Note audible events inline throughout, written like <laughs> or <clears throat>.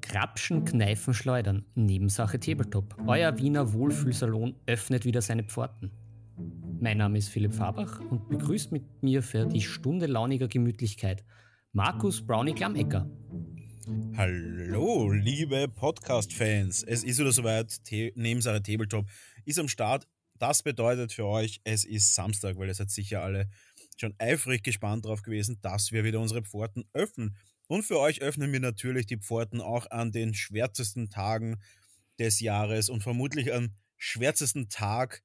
Krapschen, Kneifen, Schleudern. Nebensache Tabletop. Euer Wiener Wohlfühlsalon öffnet wieder seine Pforten. Mein Name ist Philipp Fabach und begrüßt mit mir für die Stunde launiger Gemütlichkeit Markus Brownie Klammecker. Hallo, liebe Podcast-Fans. Es ist wieder soweit. Nebensache Tabletop ist am Start. Das bedeutet für euch, es ist Samstag, weil ihr seid sicher alle schon eifrig gespannt drauf gewesen, dass wir wieder unsere Pforten öffnen. Und für euch öffnen wir natürlich die Pforten auch an den schwärzesten Tagen des Jahres und vermutlich am schwärzesten Tag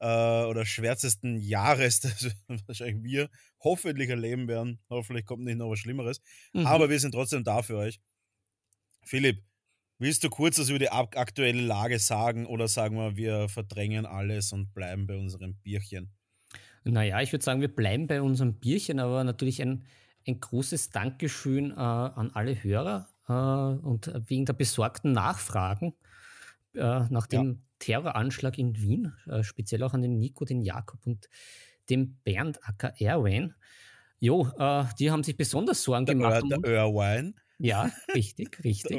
äh, oder schwärzesten Jahres, <laughs> das wahrscheinlich wir hoffentlich erleben werden. Hoffentlich kommt nicht noch was Schlimmeres. Mhm. Aber wir sind trotzdem da für euch. Philipp, willst du kurz was über die aktuelle Lage sagen oder sagen wir, wir verdrängen alles und bleiben bei unserem Bierchen? Naja, ich würde sagen, wir bleiben bei unserem Bierchen, aber natürlich ein ein großes Dankeschön äh, an alle Hörer äh, und wegen der besorgten Nachfragen äh, nach dem ja. Terroranschlag in Wien, äh, speziell auch an den Nico, den Jakob und dem Bernd Acker Airwayne. Jo, äh, die haben sich besonders Sorgen der gemacht. der Airwine. Ja, <laughs> richtig, richtig.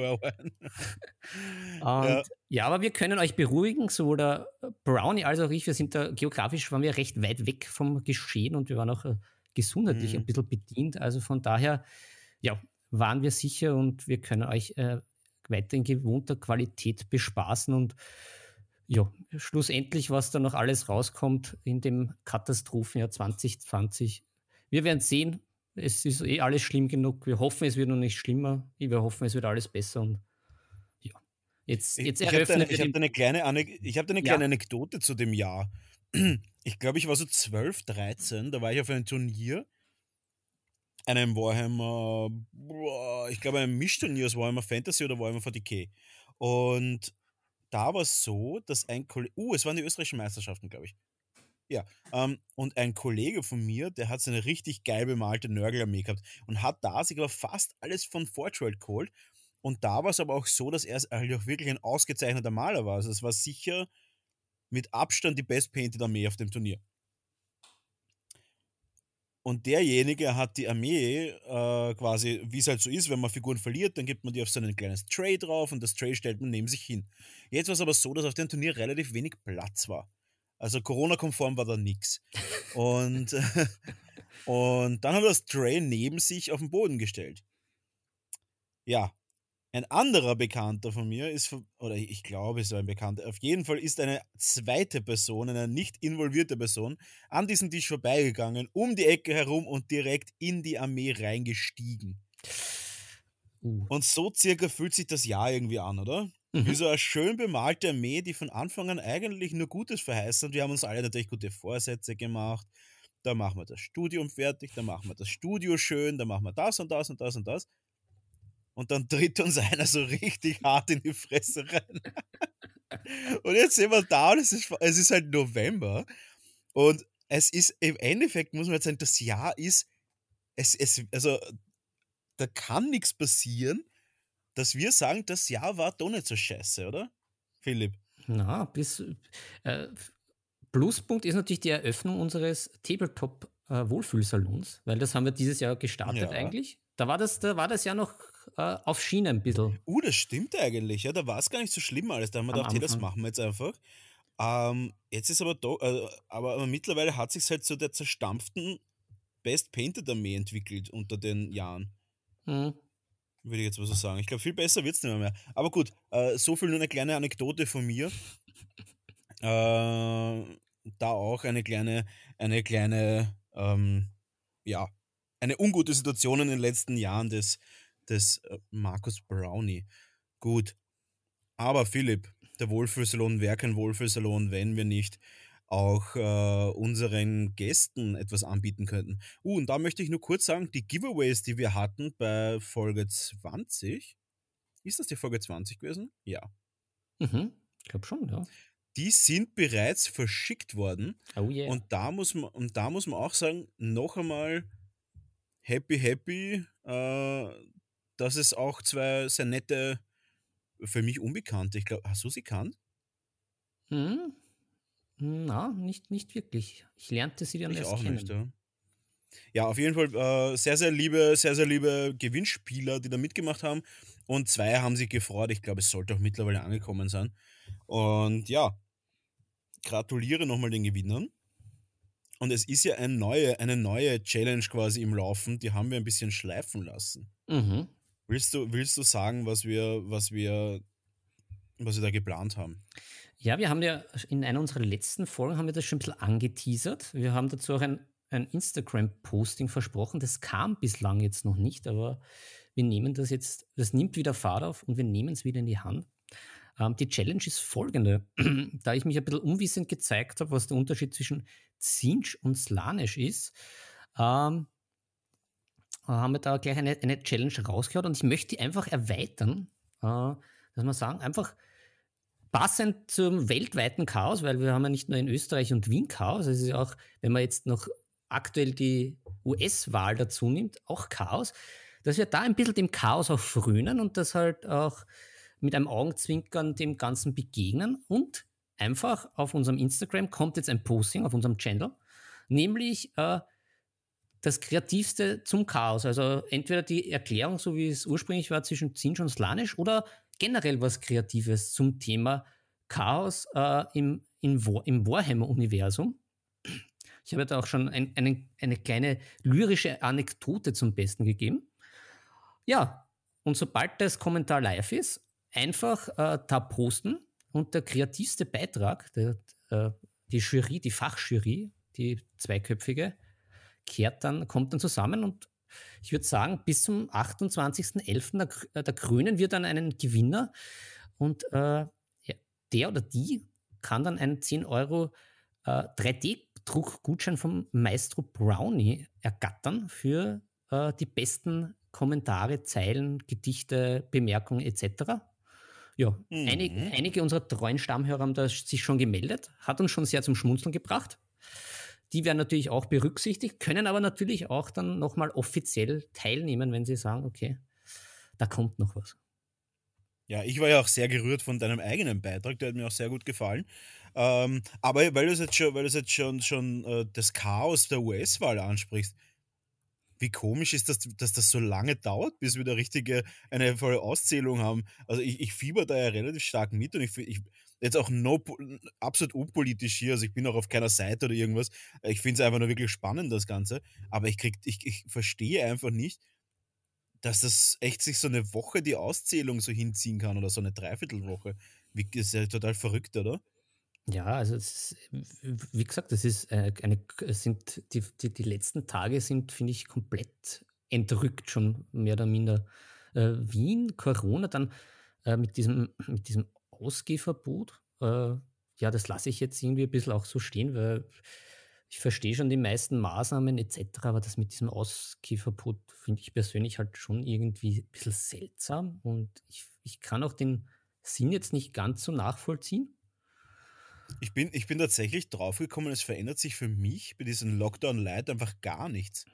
ja. ja. aber wir können euch beruhigen, sowohl der Brownie als auch ich, wir sind da geografisch, waren wir recht weit weg vom Geschehen und wir waren auch äh, gesundheitlich mhm. ein bisschen bedient. Also von daher, ja, waren wir sicher und wir können euch äh, weiter in gewohnter Qualität bespaßen und ja, schlussendlich, was da noch alles rauskommt in dem Katastrophenjahr 2020. Wir werden sehen. Es ist eh alles schlimm genug. Wir hoffen, es wird noch nicht schlimmer. Wir hoffen, es wird alles besser und ja. Jetzt, jetzt ich, eröffnen ich habe eine kleine, ich hab eine kleine ja. Anekdote zu dem Jahr ich glaube, ich war so 12, 13, da war ich auf einem Turnier, einem Warhammer, ich glaube, einem Mischturnier aus Warhammer Fantasy oder Warhammer 40k. Und da war es so, dass ein Kollege, uh, es waren die österreichischen Meisterschaften, glaube ich. Ja, ähm, und ein Kollege von mir, der hat so eine richtig geil bemalte Nörgelarmee gehabt und hat da sich aber fast alles von Forge geholt. Und da war es aber auch so, dass er halt auch wirklich ein ausgezeichneter Maler war. Also es war sicher mit Abstand die Best Painted Armee auf dem Turnier. Und derjenige hat die Armee äh, quasi, wie es halt so ist, wenn man Figuren verliert, dann gibt man die auf so ein kleines Tray drauf und das Tray stellt man neben sich hin. Jetzt war es aber so, dass auf dem Turnier relativ wenig Platz war. Also Corona-konform war da nichts. <laughs> Und, <laughs> und dann hat er das Tray neben sich auf den Boden gestellt. Ja, ein anderer Bekannter von mir ist, oder ich glaube, es war ein Bekannter, auf jeden Fall ist eine zweite Person, eine nicht involvierte Person, an diesem Tisch vorbeigegangen, um die Ecke herum und direkt in die Armee reingestiegen. Uh. Und so circa fühlt sich das Jahr irgendwie an, oder? Mhm. Wie so eine schön bemalte Armee, die von Anfang an eigentlich nur Gutes verheißt hat. Wir haben uns alle natürlich gute Vorsätze gemacht. Da machen wir das Studium fertig, da machen wir das Studio schön, da machen wir das und das und das und das und dann tritt uns <laughs> einer so richtig hart in die Fresse rein. <laughs> und jetzt sind wir da und es ist, es ist halt November und es ist im Endeffekt, muss man jetzt sagen, das Jahr ist, es, es, also da kann nichts passieren, dass wir sagen, das Jahr war doch nicht so scheiße, oder? Philipp? Na, bis, äh, Pluspunkt ist natürlich die Eröffnung unseres Tabletop äh, Wohlfühlsalons, weil das haben wir dieses Jahr gestartet ja. eigentlich. Da war das, da war das ja noch äh, auf Schiene ein bisschen. Uh, das stimmt eigentlich. Ja, da war es gar nicht so schlimm alles. Da haben wir gedacht, hey, das machen wir jetzt einfach. Ähm, jetzt ist aber doch, äh, aber, aber, mittlerweile hat sich halt zu so der zerstampften Best Painted Armee entwickelt unter den Jahren. Hm. Würde ich jetzt mal so sagen. Ich glaube, viel besser wird es nicht mehr. Aber gut, äh, so viel nur eine kleine Anekdote von mir. Äh, da auch eine kleine, eine kleine, ähm, ja, eine ungute Situation in den letzten Jahren des, des äh, Markus Brownie. Gut. Aber Philipp, der Wohlfühlsalon wäre kein Wohlfühlsalon, wenn wir nicht auch äh, unseren Gästen etwas anbieten könnten. Uh, und da möchte ich nur kurz sagen, die Giveaways, die wir hatten bei Folge 20, ist das die Folge 20 gewesen? Ja. Mhm, ich glaube schon, ja. Die sind bereits verschickt worden. Oh yeah. Und da muss man, und da muss man auch sagen, noch einmal happy, happy, äh, dass es auch zwei sehr nette, für mich Unbekannte, ich glaube, hast du sie kannt? Hm. Na, nicht, nicht wirklich. Ich lernte sie dann ich erst auch kennen. Nicht, ja. Ja, auf jeden Fall äh, sehr, sehr liebe, sehr, sehr liebe Gewinnspieler, die da mitgemacht haben. Und zwei haben sich gefreut. Ich glaube, es sollte auch mittlerweile angekommen sein. Und ja, gratuliere nochmal den Gewinnern. Und es ist ja eine neue, eine neue Challenge quasi im Laufen, die haben wir ein bisschen schleifen lassen. Mhm. Willst, du, willst du sagen, was wir, was wir, was wir da geplant haben? Ja, wir haben ja in einer unserer letzten Folgen haben wir das schon ein bisschen angeteasert. Wir haben dazu auch ein, ein Instagram-Posting versprochen. Das kam bislang jetzt noch nicht, aber wir nehmen das jetzt, das nimmt wieder Fahrt auf und wir nehmen es wieder in die Hand. Ähm, die Challenge ist folgende. <clears throat> da ich mich ein bisschen unwissend gezeigt habe, was der Unterschied zwischen Zinsch und Slanisch ist, ähm, haben wir da gleich eine, eine Challenge rausgehauen und ich möchte die einfach erweitern, äh, dass wir sagen, einfach passend zum weltweiten Chaos, weil wir haben ja nicht nur in Österreich und Wien Chaos, es ist auch, wenn man jetzt noch aktuell die US-Wahl dazu nimmt, auch Chaos, dass wir da ein bisschen dem Chaos auch frönen und das halt auch mit einem Augenzwinkern dem Ganzen begegnen und einfach auf unserem Instagram kommt jetzt ein Posting auf unserem Channel, nämlich äh, das Kreativste zum Chaos. Also entweder die Erklärung, so wie es ursprünglich war, zwischen Zinsch und Slanisch oder generell was Kreatives zum Thema Chaos äh, im, im, im Warhammer-Universum. Ich habe da auch schon ein, eine, eine kleine lyrische Anekdote zum Besten gegeben. Ja, und sobald das Kommentar live ist, einfach äh, da posten und der kreativste Beitrag, der, äh, die Jury, die Fachjury, die zweiköpfige, kehrt dann, kommt dann zusammen und ich würde sagen, bis zum 28.11. Da, da krönen wir dann einen Gewinner und äh, der oder die kann dann einen 10 Euro äh, 3D-Druckgutschein vom Maestro Brownie ergattern für äh, die besten Kommentare, Zeilen, Gedichte, Bemerkungen etc. Ja, mhm. einige, einige unserer treuen Stammhörer haben da sich schon gemeldet, hat uns schon sehr zum Schmunzeln gebracht. Die werden natürlich auch berücksichtigt, können aber natürlich auch dann nochmal offiziell teilnehmen, wenn sie sagen, okay, da kommt noch was. Ja, ich war ja auch sehr gerührt von deinem eigenen Beitrag, der hat mir auch sehr gut gefallen. Ähm, aber weil du jetzt schon, weil du jetzt schon, schon äh, das Chaos der US-Wahl ansprichst, wie komisch ist das, dass das so lange dauert, bis wir da richtige, eine volle Auszählung haben. Also ich, ich fieber da ja relativ stark mit und ich, ich jetzt auch no, absolut unpolitisch hier, also ich bin auch auf keiner Seite oder irgendwas. Ich finde es einfach nur wirklich spannend, das Ganze. Aber ich krieg, ich, ich verstehe einfach nicht, dass das echt sich so eine Woche die Auszählung so hinziehen kann oder so eine Dreiviertelwoche. Wie, das ist ja total verrückt, oder? Ja, also ist, wie gesagt, das ist äh, eine, sind die, die, die letzten Tage sind, finde ich, komplett entrückt, schon mehr oder minder. Äh, Wien, Corona, dann äh, mit, diesem, mit diesem Ausgehverbot. Äh, ja, das lasse ich jetzt irgendwie ein bisschen auch so stehen, weil ich verstehe schon die meisten Maßnahmen etc., aber das mit diesem Ausgehverbot finde ich persönlich halt schon irgendwie ein bisschen seltsam und ich, ich kann auch den Sinn jetzt nicht ganz so nachvollziehen. Ich bin, ich bin tatsächlich draufgekommen, es verändert sich für mich bei diesem Lockdown Light einfach gar nichts.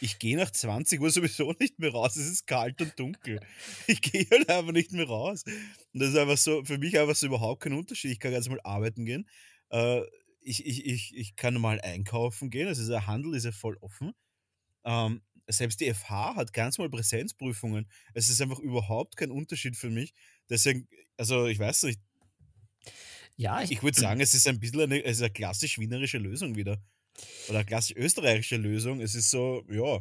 Ich gehe nach 20 Uhr sowieso nicht mehr raus. Es ist kalt und dunkel. Ich gehe halt einfach nicht mehr raus. Und das ist einfach so, für mich einfach so überhaupt kein Unterschied. Ich kann ganz mal arbeiten gehen. Äh, ich, ich, ich, ich kann mal einkaufen gehen. Also der Handel ist ja voll offen. Ähm, selbst die FH hat ganz mal Präsenzprüfungen. Es ist einfach überhaupt kein Unterschied für mich. Deswegen, also ich weiß nicht, ja, ich, ich würde <clears throat> sagen, es ist ein bisschen eine, es ist eine klassisch wienerische Lösung wieder. Oder klassisch österreichische Lösung. Es ist so, ja,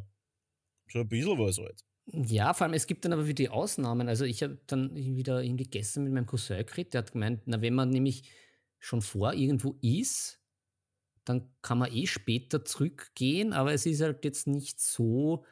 so ein bisschen was halt. Ja, vor allem, es gibt dann aber wieder die Ausnahmen. Also ich habe dann wieder irgendwie gestern mit meinem Cousin geredet, der hat gemeint, na, wenn man nämlich schon vor irgendwo ist, dann kann man eh später zurückgehen, aber es ist halt jetzt nicht so,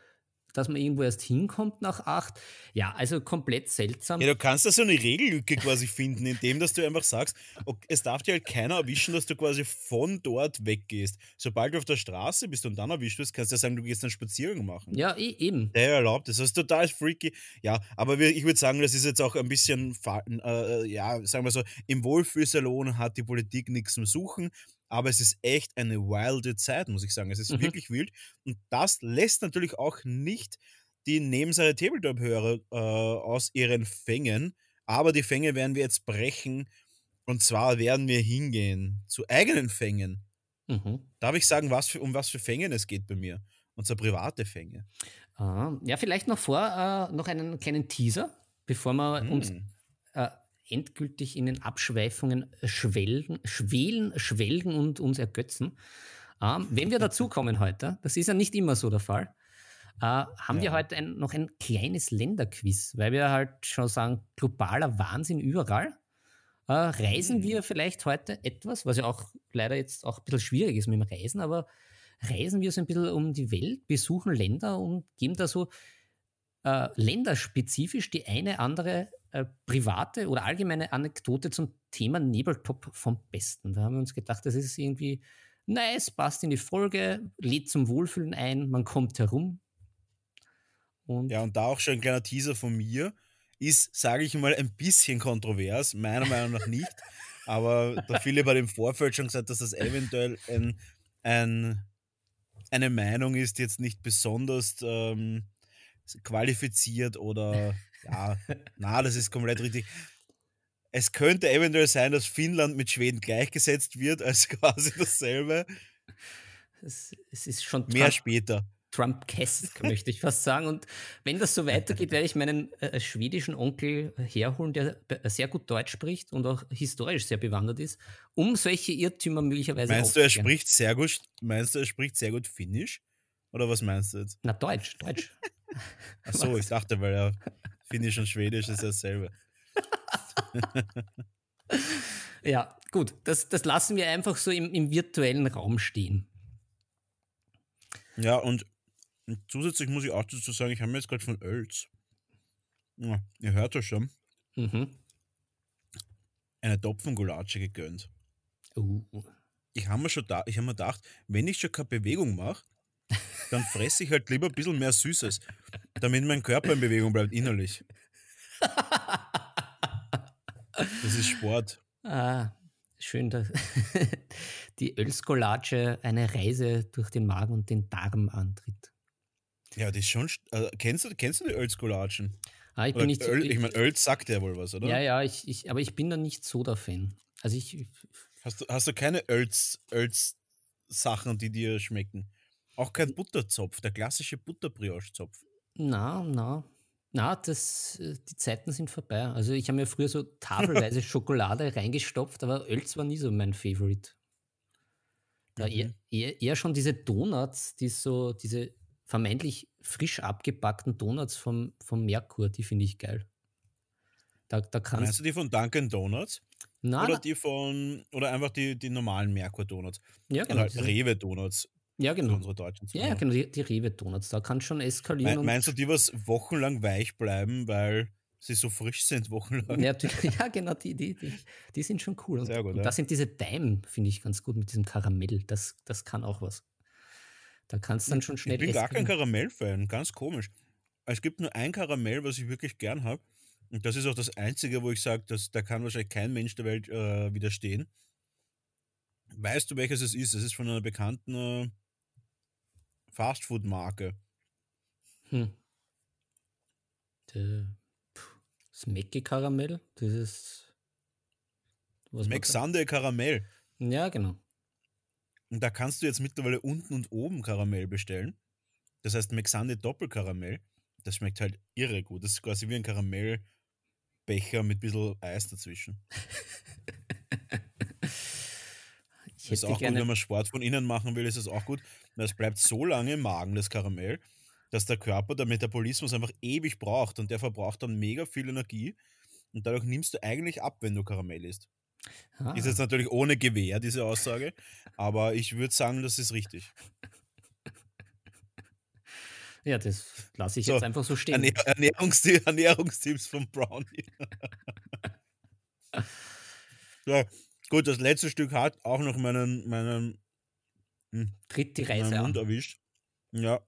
dass man irgendwo erst hinkommt nach acht. Ja, also komplett seltsam. Ja, du kannst da so eine Regellücke quasi finden, indem dass du einfach sagst, okay, es darf dir halt keiner erwischen, dass du quasi von dort weggehst. Sobald du auf der Straße bist und dann erwischt wirst, kannst du ja sagen, du gehst einen Spaziergang machen. Ja, e eben. Der erlaubt das. Das ist total freaky. Ja, aber ich würde sagen, das ist jetzt auch ein bisschen, äh, ja, sagen wir so, im Wohlfühlsalon hat die Politik nichts zum Suchen aber es ist echt eine wilde Zeit, muss ich sagen. Es ist mhm. wirklich wild. Und das lässt natürlich auch nicht die Nebenseite Tabletop-Hörer äh, aus ihren Fängen. Aber die Fänge werden wir jetzt brechen. Und zwar werden wir hingehen zu eigenen Fängen. Mhm. Darf ich sagen, was für, um was für Fängen es geht bei mir? und so private Fänge. Ah, ja, vielleicht noch vor, äh, noch einen kleinen Teaser, bevor wir mm. uns endgültig in den Abschweifungen schwelgen, schwelen, schwelgen und uns ergötzen. Ähm, wenn wir dazukommen <laughs> heute, das ist ja nicht immer so der Fall, äh, haben ja. wir heute ein, noch ein kleines Länderquiz, weil wir halt schon sagen, globaler Wahnsinn überall. Äh, reisen mhm. wir vielleicht heute etwas, was ja auch leider jetzt auch ein bisschen schwierig ist mit dem Reisen, aber reisen wir so ein bisschen um die Welt, besuchen Länder und geben da so äh, länderspezifisch die eine andere äh, private oder allgemeine Anekdote zum Thema Nebeltop vom Besten. Da haben wir uns gedacht, das ist irgendwie nice, passt in die Folge, lädt zum Wohlfühlen ein, man kommt herum. Und ja, und da auch schon ein kleiner Teaser von mir. Ist, sage ich mal, ein bisschen kontrovers, meiner Meinung nach nicht. <laughs> aber der Philipp hat im Vorfeld schon gesagt, dass das eventuell ein, ein, eine Meinung ist, die jetzt nicht besonders ähm, qualifiziert oder ja, na, das ist komplett richtig. Es könnte eventuell sein, dass Finnland mit Schweden gleichgesetzt wird, als <laughs> quasi dasselbe. Es, es ist schon mehr Trump, später. Trump-Kesk, möchte ich fast sagen. Und wenn das so weitergeht, werde ich meinen äh, schwedischen Onkel herholen, der sehr gut Deutsch spricht und auch historisch sehr bewandert ist, um solche Irrtümer möglicherweise Meinst du, er spricht sehr gut, meinst du, er spricht sehr gut Finnisch? Oder was meinst du jetzt? Na, Deutsch, Deutsch. Achso, ich dachte, weil er Finnisch und Schwedisch ist dasselbe. <laughs> ja, gut, das, das lassen wir einfach so im, im virtuellen Raum stehen. Ja, und zusätzlich muss ich auch dazu sagen, ich habe mir jetzt gerade von Ölz, ja, ihr hört das schon, mhm. eine Topfengulatsche gegönnt. Uh. Ich habe mir schon da, ich habe mir gedacht, wenn ich schon keine Bewegung mache, dann fresse ich halt lieber ein bisschen mehr Süßes, damit mein Körper in Bewegung bleibt, innerlich. Das ist Sport. Ah, schön. Dass <laughs> die Ölskolatsche eine Reise durch den Magen und den Darm antritt. Ja, das ist schon. Also, kennst, du, kennst du die Ölskolatschen? Ah, ich bin nicht Öl, ich meine, Öl sagt ja wohl was, oder? Ja, ja, ich, ich, aber ich bin da nicht so der Fan. Also ich. Hast du, hast du keine Öls-Sachen, die dir schmecken? Auch kein Butterzopf, der klassische Butterbrioche-Zopf. Na, na. Na, das, äh, die Zeiten sind vorbei. Also ich habe mir früher so tafelweise <laughs> Schokolade reingestopft, aber Ölz war nie so mein Favorite. Da mhm. eher, eher, eher, schon diese Donuts, die so, diese vermeintlich frisch abgepackten Donuts vom, vom Merkur, die finde ich geil. Da, da Meinst du die von Dunkin' Donuts? Nein, oder die von, oder einfach die, die normalen Merkur-Donuts? Ja, genau. Halt Rewe-Donuts. Ja, genau. Unsere deutschen ja, genau, die, die Rewe-Donuts. Da kann schon eskalieren. Me meinst du, die was wochenlang weich bleiben, weil sie so frisch sind, wochenlang? Ja, <laughs> ja genau, die, die, die, die sind schon cool. Sehr gut, und ja. da sind diese Daim, finde ich ganz gut, mit diesem Karamell. Das, das kann auch was. Da kannst du dann schon schnell. Ich bin gar kein Karamell-Fan, ganz komisch. Es gibt nur ein Karamell, was ich wirklich gern habe. Und das ist auch das Einzige, wo ich sage, da kann wahrscheinlich kein Mensch der Welt äh, widerstehen. Weißt du, welches es ist? Es ist von einer bekannten äh, Fastfood-Marke. Hm. Das Mackie-Karamell, das ist. Was Mac Sunday Karamell. Ja, genau. Und da kannst du jetzt mittlerweile unten und oben Karamell bestellen. Das heißt Mexande Doppelkaramell. Das schmeckt halt irre gut. Das ist quasi wie ein Karamellbecher mit ein bisschen Eis dazwischen. <laughs> Ich ist auch gut, wenn man Sport von innen machen will, ist es auch gut. Es bleibt so lange im Magen, das Karamell, dass der Körper, der Metabolismus einfach ewig braucht und der verbraucht dann mega viel Energie und dadurch nimmst du eigentlich ab, wenn du Karamell isst. Ah. Ist jetzt natürlich ohne Gewehr, diese Aussage, aber ich würde sagen, das ist richtig. Ja, das lasse ich so, jetzt einfach so stehen. Ernähr Ernährungstipps, Ernährungstipps von Brownie. <laughs> so, Gut, das letzte Stück hat auch noch meinen, meinen hm, Tritt die Reise meinen Mund erwischt. Ja.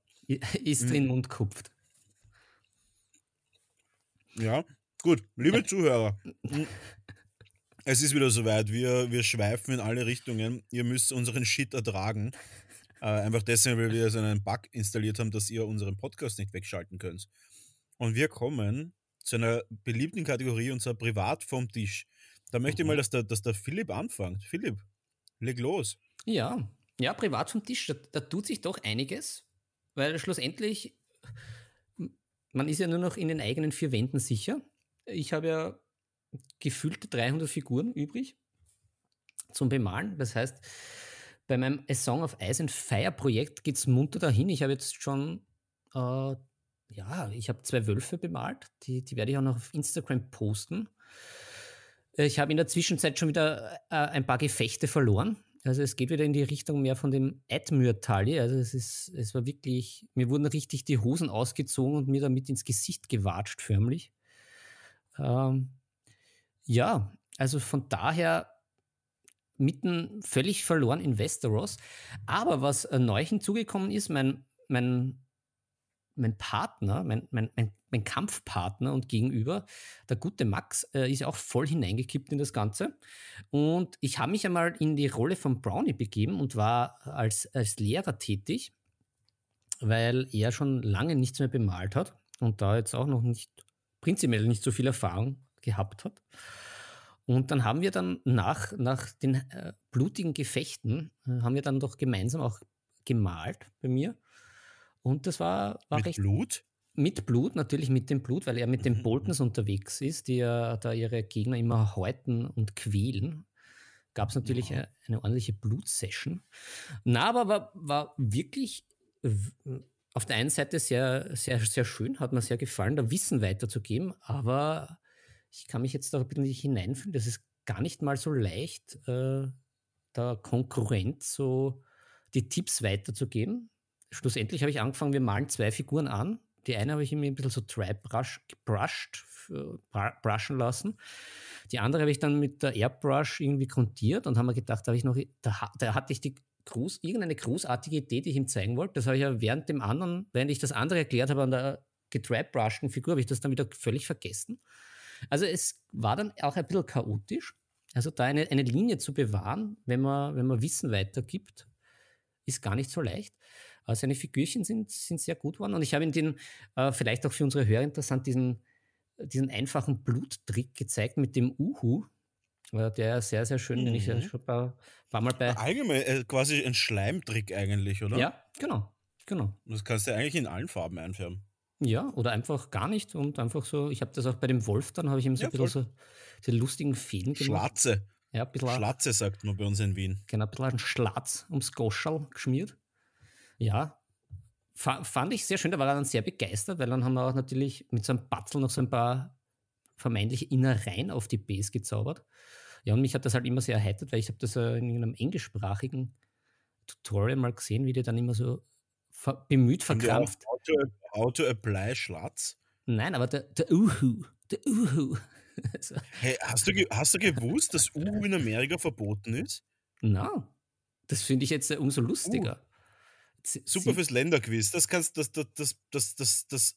Ist drin hm. Mund kupft. Ja, gut. Liebe Zuhörer, hm, es ist wieder soweit. Wir, wir schweifen in alle Richtungen. Ihr müsst unseren Shit ertragen. Äh, einfach deswegen, weil wir so einen Bug installiert haben, dass ihr unseren Podcast nicht wegschalten könnt. Und wir kommen zu einer beliebten Kategorie, unser Privat vom Tisch. Da möchte ich mal, mhm. dass der, dass der Philipp anfängt. Philipp, leg los. Ja, ja, privat vom Tisch, da, da tut sich doch einiges. weil schlussendlich, man ist ja nur noch in den eigenen vier Wänden sicher. Ich habe ja gefühlte 300 Figuren übrig zum Bemalen. Das heißt, bei meinem A Song of Ice and Fire Projekt geht es munter dahin. Ich habe jetzt schon, äh, ja, ich habe zwei Wölfe bemalt. Die, die werde ich auch noch auf Instagram posten. Ich habe in der Zwischenzeit schon wieder äh, ein paar Gefechte verloren. Also es geht wieder in die Richtung mehr von dem Admür-Tali. Also es ist, es war wirklich, mir wurden richtig die Hosen ausgezogen und mir damit ins Gesicht gewatscht, förmlich. Ähm, ja, also von daher mitten völlig verloren in Westeros. Aber was äh, neu hinzugekommen ist, mein, mein, mein Partner, mein, mein, mein, mein Kampfpartner und Gegenüber, der gute Max, äh, ist auch voll hineingekippt in das Ganze. Und ich habe mich einmal in die Rolle von Brownie begeben und war als, als Lehrer tätig, weil er schon lange nichts mehr bemalt hat und da jetzt auch noch nicht, prinzipiell nicht so viel Erfahrung gehabt hat. Und dann haben wir dann nach, nach den äh, blutigen Gefechten, äh, haben wir dann doch gemeinsam auch gemalt bei mir. Und das war, war mit recht. Blut? Mit Blut, natürlich mit dem Blut, weil er mit den mhm. Boltons unterwegs ist, die ja da ihre Gegner immer häuten und quälen. Gab es natürlich ja. eine ordentliche Blutsession. Na, aber war, war wirklich auf der einen Seite sehr, sehr, sehr schön, hat mir sehr gefallen, da Wissen weiterzugeben, aber ich kann mich jetzt da ein bisschen nicht hineinfühlen. Das ist gar nicht mal so leicht, äh, der Konkurrent so die Tipps weiterzugeben. Schlussendlich habe ich angefangen, wir malen zwei Figuren an. Die eine habe ich mir ein bisschen so dry brush, gebrushed, brushen lassen. Die andere habe ich dann mit der Airbrush irgendwie kontiert und haben mir gedacht, da, ich noch, da, da hatte ich die groß, irgendeine großartige Idee, die ich ihm zeigen wollte. Das habe ich ja während dem anderen, während ich das andere erklärt habe an der gedrybrusheden Figur, habe ich das dann wieder völlig vergessen. Also es war dann auch ein bisschen chaotisch. Also da eine, eine Linie zu bewahren, wenn man, wenn man Wissen weitergibt, ist gar nicht so leicht. Aber seine Figürchen sind, sind sehr gut geworden. Und ich habe in den, äh, vielleicht auch für unsere Hörer interessant, diesen, diesen einfachen Bluttrick gezeigt mit dem Uhu. Äh, der sehr, sehr schön, mhm. den ich ja mhm. schon ein paar, paar Mal bei. Allgemein äh, quasi ein Schleimtrick eigentlich, oder? Ja, genau. genau. Das kannst du eigentlich in allen Farben einfärben. Ja, oder einfach gar nicht und einfach so, ich habe das auch bei dem Wolf, dann habe ich ihm so ja, ein bisschen so diese lustigen Fäden gemacht. Schlatze. Ja, ein bisschen Schlatze sagt man bei uns in Wien. Genau, ein bisschen einen Schlatz ums Goschal geschmiert. Ja, fand ich sehr schön, da war er dann sehr begeistert, weil dann haben wir auch natürlich mit so einem Batzel noch so ein paar vermeintliche Innereien auf die Base gezaubert. Ja, und mich hat das halt immer sehr erheitert, weil ich habe das in einem englischsprachigen Tutorial mal gesehen, wie die dann immer so ver bemüht verkrampft. Auto, Auto Apply Schlatz? Nein, aber der, der Uhu, der Uhu. <laughs> also. Hey, hast du, hast du gewusst, dass Uhu in Amerika verboten ist? Na, no. das finde ich jetzt umso lustiger. Uh. Super fürs Länderquiz. Das kannst, das, das, das, das, das, das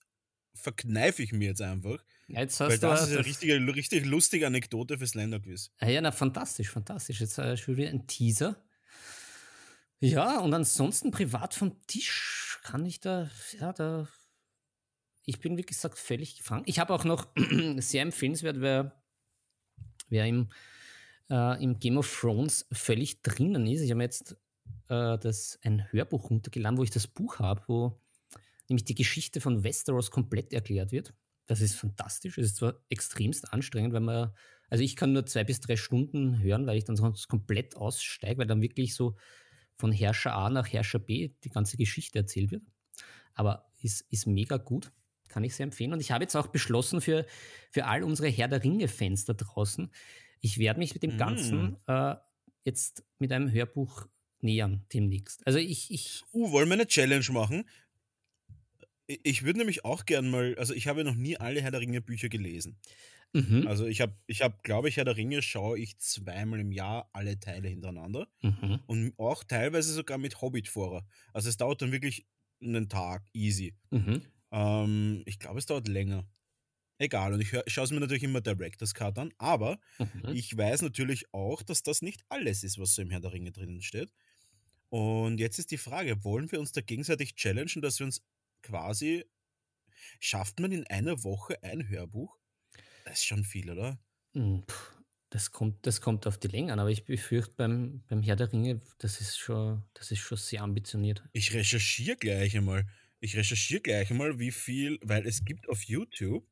verkneife ich mir jetzt einfach. Jetzt weil das ist eine richtige, richtig lustige Anekdote fürs Länderquiz. Ah ja, na, fantastisch, fantastisch. Jetzt äh, schon wieder ein Teaser. Ja, und ansonsten privat vom Tisch kann ich da, ja, da, ich bin wie gesagt völlig gefangen. Ich habe auch noch <clears throat> sehr empfehlenswert, wer, wer im, äh, im Game of Thrones völlig drinnen ist. Ich habe mir jetzt äh, das, ein Hörbuch runtergeladen, wo ich das Buch habe, wo nämlich die Geschichte von Westeros komplett erklärt wird. Das ist fantastisch. Es ist zwar extremst anstrengend, weil man, also ich kann nur zwei bis drei Stunden hören, weil ich dann sonst komplett aussteige, weil dann wirklich so von Herrscher A nach Herrscher B die ganze Geschichte erzählt wird. Aber ist, ist mega gut, kann ich sehr empfehlen. Und ich habe jetzt auch beschlossen für, für all unsere Herr der Ringe-Fans da draußen, ich werde mich mit dem Ganzen mm. äh, jetzt mit einem Hörbuch nähern demnächst. Also ich, ich. Uh, wollen wir eine Challenge machen? Ich würde nämlich auch gern mal, also ich habe noch nie alle Herr der Ringe Bücher gelesen. Mhm. Also ich habe, ich habe, glaube ich, Herr der Ringe schaue ich zweimal im Jahr alle Teile hintereinander mhm. und auch teilweise sogar mit Hobbit-Vorer. Also es dauert dann wirklich einen Tag, easy. Mhm. Ähm, ich glaube, es dauert länger. Egal, und ich schaue es mir natürlich immer Director's Cut an, aber mhm. ich weiß natürlich auch, dass das nicht alles ist, was so im Herr der Ringe drinnen steht. Und jetzt ist die Frage, wollen wir uns da gegenseitig challengen, dass wir uns quasi, schafft man in einer Woche ein Hörbuch? Das ist schon viel, oder? Hm, das kommt, das kommt auf die Länge an, aber ich befürchte beim, beim Herr der Ringe, das ist schon, das ist schon sehr ambitioniert. Ich recherchiere gleich einmal. Ich recherchiere gleich mal, wie viel, weil es gibt auf YouTube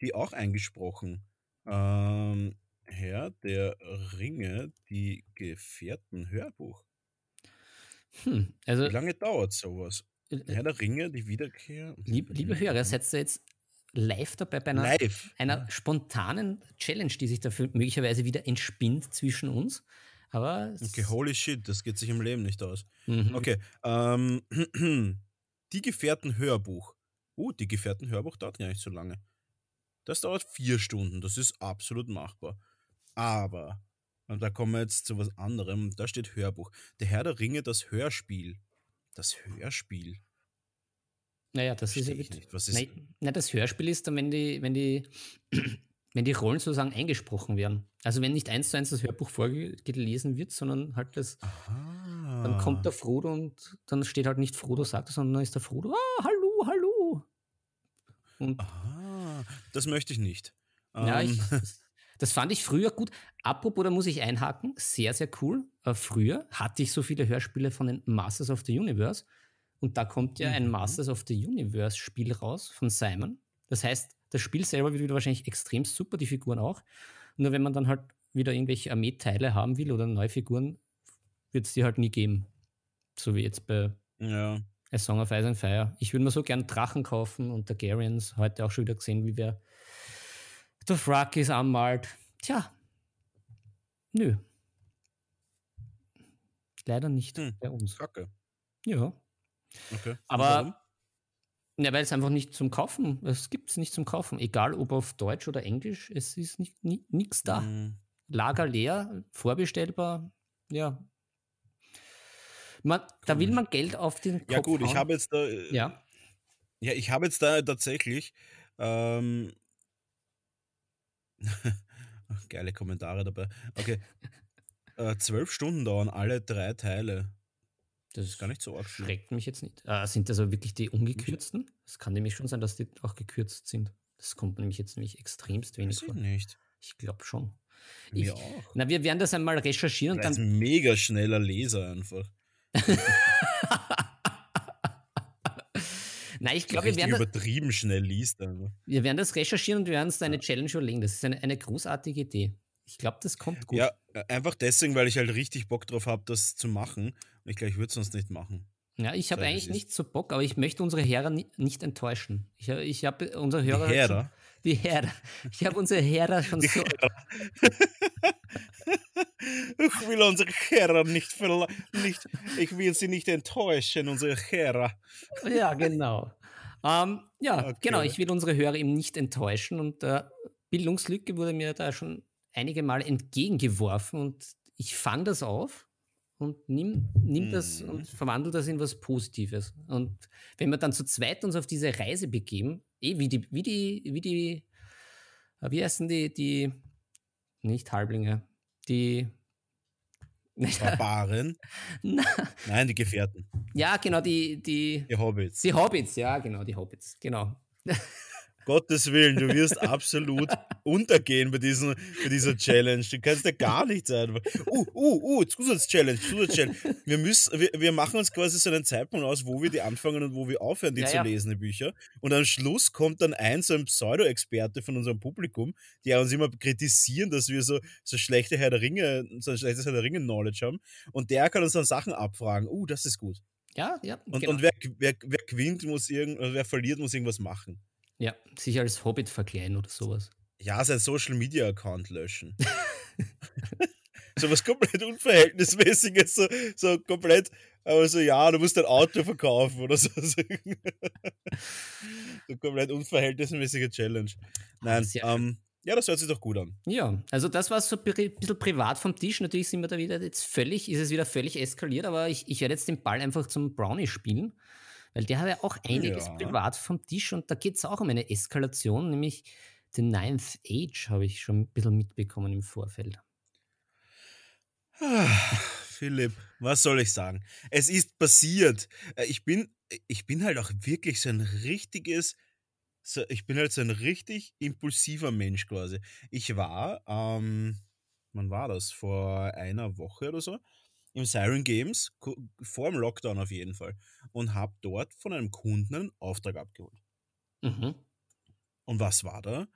die auch eingesprochen. Ähm, Herr der Ringe, die Gefährten Hörbuch. Hm, also, Wie lange dauert sowas? äh, äh, Herr der Ringe, die Wiederkehr. lieb, liebe Hörer, seid ihr jetzt live dabei bei einer, Live. einer spontanen Challenge, die sich dafür möglicherweise wieder entspinnt zwischen uns. Aber Okay, holy shit, das geht sich im Leben nicht aus. Mhm. Okay, ähm, <clears throat> die Gefährten Hörbuch. Uh, die Gefährten Hörbuch dauert ja nicht so lange. Das dauert vier Stunden, das ist absolut machbar. Aber, und da kommen wir jetzt zu was anderem, da steht Hörbuch. Der Herr der Ringe, das Hörspiel. Das Hörspiel. Naja, das ist ja nicht. Was ist- Nein, nein, das Hörspiel ist dann, wenn die, wenn die, <clears throat> wenn die Rollen sozusagen eingesprochen werden. Also wenn nicht eins zu eins das Hörbuch vorgelesen wird, sondern halt das, Ah. dann kommt der Frodo und dann steht halt nicht Frodo sagt, es, sondern dann ist der Frodo, ah, hallo, hallo. Und Ah, das möchte ich nicht. ja, Ähm, ich, das, das fand ich früher gut. Apropos, da muss ich einhaken, sehr, sehr cool. Äh, früher hatte ich so viele Hörspiele von den Masters of the Universe und da kommt ja ein Mhm. Masters of the Universe Spiel raus von Simon. Das heißt, das Spiel selber wird wieder wahrscheinlich extrem super, die Figuren auch. Nur wenn man dann halt wieder irgendwelche Armeeteile haben will oder neue Figuren, wird es die halt nie geben. So wie jetzt bei ja. A Song of Ice and Fire. Ich würde mir so gern Drachen kaufen und Targaryens. Heute auch schon wieder gesehen, wie wer Dothrakis anmalt. Tja, nö. Leider nicht Hm. bei uns. Kacke. Ja. Okay. Aber- warum? Ja, weil es einfach nicht zum Kaufen, es gibt es nicht zum Kaufen. Egal ob auf Deutsch oder Englisch, es ist nicht nichts da. Hm, Lager leer, vorbestellbar, ja. Man, da will man Geld auf den Kopf Ja gut, ich hauen. habe jetzt da, äh, Ja, ja, ich habe jetzt da tatsächlich ähm, <laughs> geile Kommentare dabei. Okay, äh, zwölf Stunden dauern alle drei Teile. das ist gar nicht so arg viel. schreckt mich jetzt nicht. Äh, sind das aber wirklich die ungekürzten? Es kann nämlich schon sein, dass die auch gekürzt sind. Das kommt nämlich jetzt nämlich extremst wenig Weiß ich vor. nicht. Ich glaube schon. Ich, auch. na, wir werden das einmal recherchieren und Er ist dann. ein mega schneller Leser einfach. <laughs> Nein, ich glaube, wir werden, übertrieben schnell liest. Einfach. wir werden das recherchieren und wir werden uns da eine Challenge überlegen. Das ist eine, eine großartige Idee. Ich glaube, das kommt gut. Ja, äh, einfach deswegen, weil ich halt richtig Bock drauf habe, das zu machen. Und ich glaube, ich würde es sonst nicht machen. Ja, ich habe eigentlich nicht so Bock, aber ich möchte unsere Hörer ni nicht enttäuschen. Ich, hab- ich habe unsere Hörer. Die schon- Herder. Die Hörer. Ich habe unsere Hörer schon Die so. <laughs> Ich will unsere Herrer nicht nicht, ich will sie nicht enttäuschen, unsere Herrer. Ja, genau. Ähm, ja, Okay. genau. Ich will unsere Hörer eben nicht enttäuschen und äh, Bildungslücke wurde mir da schon einige Mal entgegengeworfen und ich fand das auf und nimm, nimm das Mhm. und verwandle das in was Positives. Und wenn wir dann zu zweit uns auf diese Reise begeben, eh wie die, wie die, wie die, äh, wie heißen die, die, nicht Halblinge, die, <laughs> Barbaren. Nein, die Gefährten. ja, genau, die, die, Die Hobbits. die Hobbits, ja, genau, die Hobbits, genau. <laughs> Gottes Willen, du wirst absolut <laughs> untergehen bei, diesen, bei dieser Challenge. Du kannst ja gar nichts einfach. Uh, uh, uh, Zusatzchallenge, Zusatzchallenge. Wir, müssen, wir, wir machen uns quasi so einen Zeitpunkt aus, wo wir die anfangen und wo wir aufhören, die Ja, zu ja. lesen, die Bücher. Und am Schluss kommt dann ein, so ein Pseudo-Experte von unserem Publikum, der uns immer kritisieren, dass wir so, so schlechte Herr der Ringe, so ein schlechtes Herr der Ringe-Knowledge haben. Und der kann uns dann Sachen abfragen. Uh, das ist gut. Ja, ja, Und, genau. und wer, wer, wer gewinnt, muss irgend, wer verliert, muss irgendwas machen. Ja, sich als Hobbit verkleiden oder sowas. Ja, sein Social Media Account löschen. <laughs> so was komplett Unverhältnismäßiges, so, so komplett, aber so, ja, du musst dein Auto verkaufen oder so. <laughs> so komplett unverhältnismäßige Challenge. Nein, sehr ähm, ja, das hört sich doch gut an. Ja, also das war so ein bisschen privat vom Tisch. Natürlich sind wir da wieder jetzt völlig, ist es wieder völlig eskaliert, aber ich, ich werde jetzt den Ball einfach zum Brownie spielen, weil der hat ja auch einiges Ja. privat vom Tisch und da geht es auch um eine Eskalation, nämlich The Ninth Age habe ich schon ein bisschen mitbekommen im Vorfeld. Ah, Philipp, was soll ich sagen? Es ist passiert. Äh, Ich bin, ich bin halt auch wirklich so ein richtiges, so, ich bin halt so ein richtig impulsiver Mensch quasi. Ich war, ähm, wann war das? Vor einer Woche oder so, im Siren Games, vor dem Lockdown auf jeden Fall, und habe dort von einem Kunden einen Auftrag abgeholt. Mhm. Und was war da?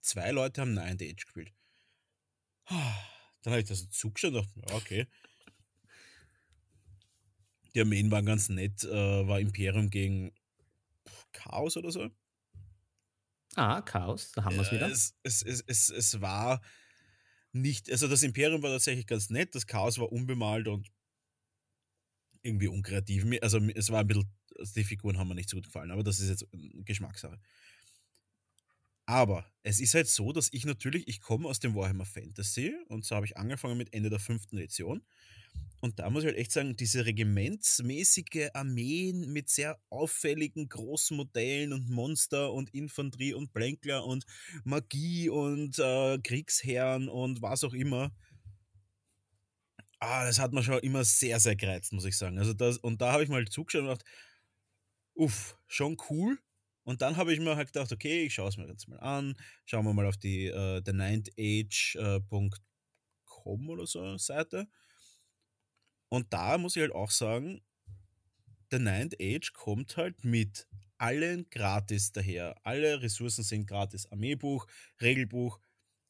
Zwei Leute haben Nine Age gespielt. <sighs> Dann habe ich das zugeschaut und dachte, okay. Die Armeen waren ganz nett, äh, war Imperium gegen Chaos oder so. Ah, Chaos, da haben wir es wieder. Es, es, es, es, es war nicht, also das Imperium war tatsächlich ganz nett, das Chaos war unbemalt und irgendwie unkreativ. Also es war ein bisschen, also die Figuren haben mir nicht so gut gefallen, aber das ist jetzt Geschmackssache. Aber es ist halt so, dass ich natürlich, ich komme aus dem Warhammer Fantasy und so habe ich angefangen mit Ende der fünften Edition. Und da muss ich halt echt sagen, diese regimentsmäßige Armeen mit sehr auffälligen großen Modellen und Monster und Infanterie und Blänkler und Magie und äh, Kriegsherren und was auch immer. Ah, das hat mir schon immer sehr, sehr gereizt, muss ich sagen. Also das, und da habe ich mal zugeschaut und gedacht, uff, schon cool. Und dann habe ich mir halt gedacht, okay, ich schaue es mir jetzt mal an. Schauen wir mal auf die äh, theninthage.com äh, oder so Seite. Und da muss ich halt auch sagen, The Ninth Age kommt halt mit allen gratis daher. Alle Ressourcen sind gratis. Armeebuch, Regelbuch.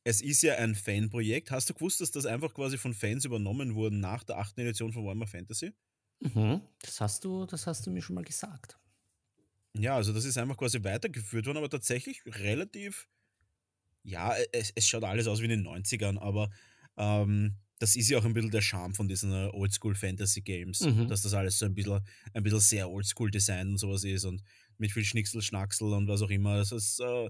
Es ist ja ein Fanprojekt. Hast du gewusst, dass das einfach quasi von Fans übernommen wurde nach der achten Edition von Warhammer Fantasy? Mhm, das hast du, das hast du mir schon mal gesagt. Ja, also das ist einfach quasi weitergeführt worden, aber tatsächlich relativ, ja, es, es schaut alles aus wie in den 90ern, aber ähm, das ist ja auch ein bisschen der Charme von diesen äh, Oldschool-Fantasy-Games, mhm. dass das alles so ein bisschen, ein bisschen sehr Oldschool-Design und sowas ist und mit viel Schnicksel, Schnacksel und was auch immer. Das, ist, äh,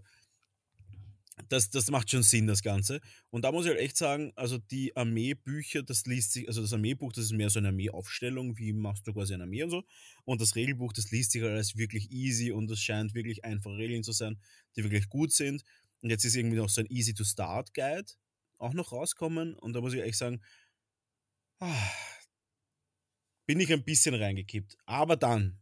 das, das macht schon Sinn, das Ganze. Und da muss ich halt echt sagen, also die Armeebücher, das liest sich, also das Armeebuch, das ist mehr so eine Armeeaufstellung, wie machst du quasi eine Armee und so. Und das Regelbuch, das liest sich halt alles wirklich easy und das scheint wirklich einfache Regeln zu sein, die wirklich gut sind. Und jetzt ist irgendwie noch so ein Easy-to-Start-Guide, auch noch rauskommen. Und da muss ich echt sagen, ah, bin ich ein bisschen reingekippt. Aber dann,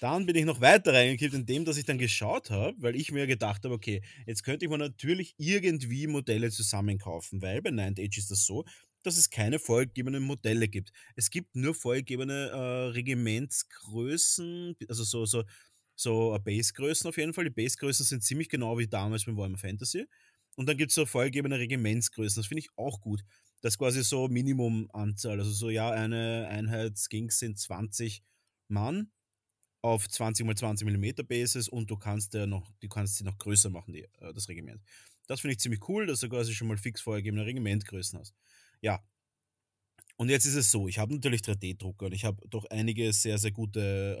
dann bin ich noch weiter reingekippt, indem dass ich dann geschaut habe, weil ich mir gedacht habe, okay, jetzt könnte ich mir natürlich irgendwie Modelle zusammenkaufen, weil bei Ninth Age ist das so, dass es keine vorgegebenen Modelle gibt. Es gibt nur vorgegebene äh, Regimentsgrößen, also so, so, so Basegrößen auf jeden Fall. Die Basegrößen sind ziemlich genau wie damals beim Warhammer Fantasy. Und dann gibt es so vorgegebene Regimentsgrößen. Das finde ich auch gut. Das ist quasi so Minimumanzahl. Also so, ja, eine Einheit Skinks sind 20 Mann auf 20 mal 20 mm Basis und du kannst ja noch, du kannst sie noch größer machen, die, äh, das Regiment. Das finde ich ziemlich cool, dass du quasi schon mal fix vorgegebene Regimentgrößen hast. Ja. Und jetzt ist es so, ich habe natürlich 3D-Drucker und ich habe doch einige sehr, sehr gute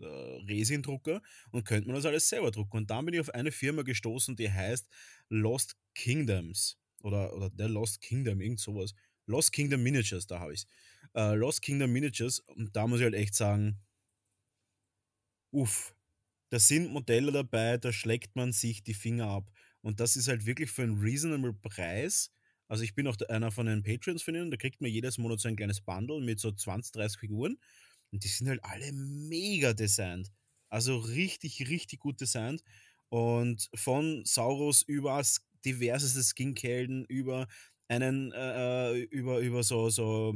äh, Resindrucker und könnte man das alles selber drucken. Und dann bin ich auf eine Firma gestoßen, die heißt Lost Kingdoms oder, oder der Lost Kingdom, irgend sowas. Lost Kingdom Miniatures, da habe ich es. Äh, Lost Kingdom Miniatures und da muss ich halt echt sagen, uff, da sind Modelle dabei, da schlägt man sich die Finger ab. Und das ist halt wirklich für einen reasonable Preis. Also ich bin auch einer von den Patreons von ihnen, da kriegt man jedes Monat so ein kleines Bundle mit so 20, 30 Figuren. Und die sind halt alle mega designt. Also richtig, richtig gut designt. Und von Saurus über diverseste Skinkhelden, über einen, äh, äh, über, über so, so,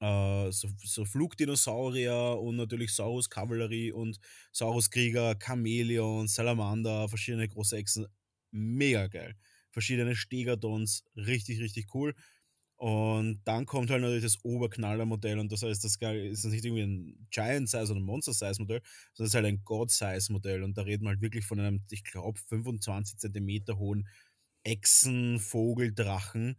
äh, so, so Flugdinosaurier und natürlich Saurus Kavallerie und Saurus Krieger, Chameleon, Salamander, verschiedene große Echsen. Mega geil. Verschiedene Stegadons, richtig, richtig cool. Und dann kommt halt natürlich das Oberknaller-Modell und das heißt, das ist nicht irgendwie ein Giant-Size oder ein Monster-Size-Modell, sondern es ist halt ein God-Size-Modell und da reden wir halt wirklich von einem, ich glaube, 25 Zentimeter hohen Echsen-Vogel-Drachen,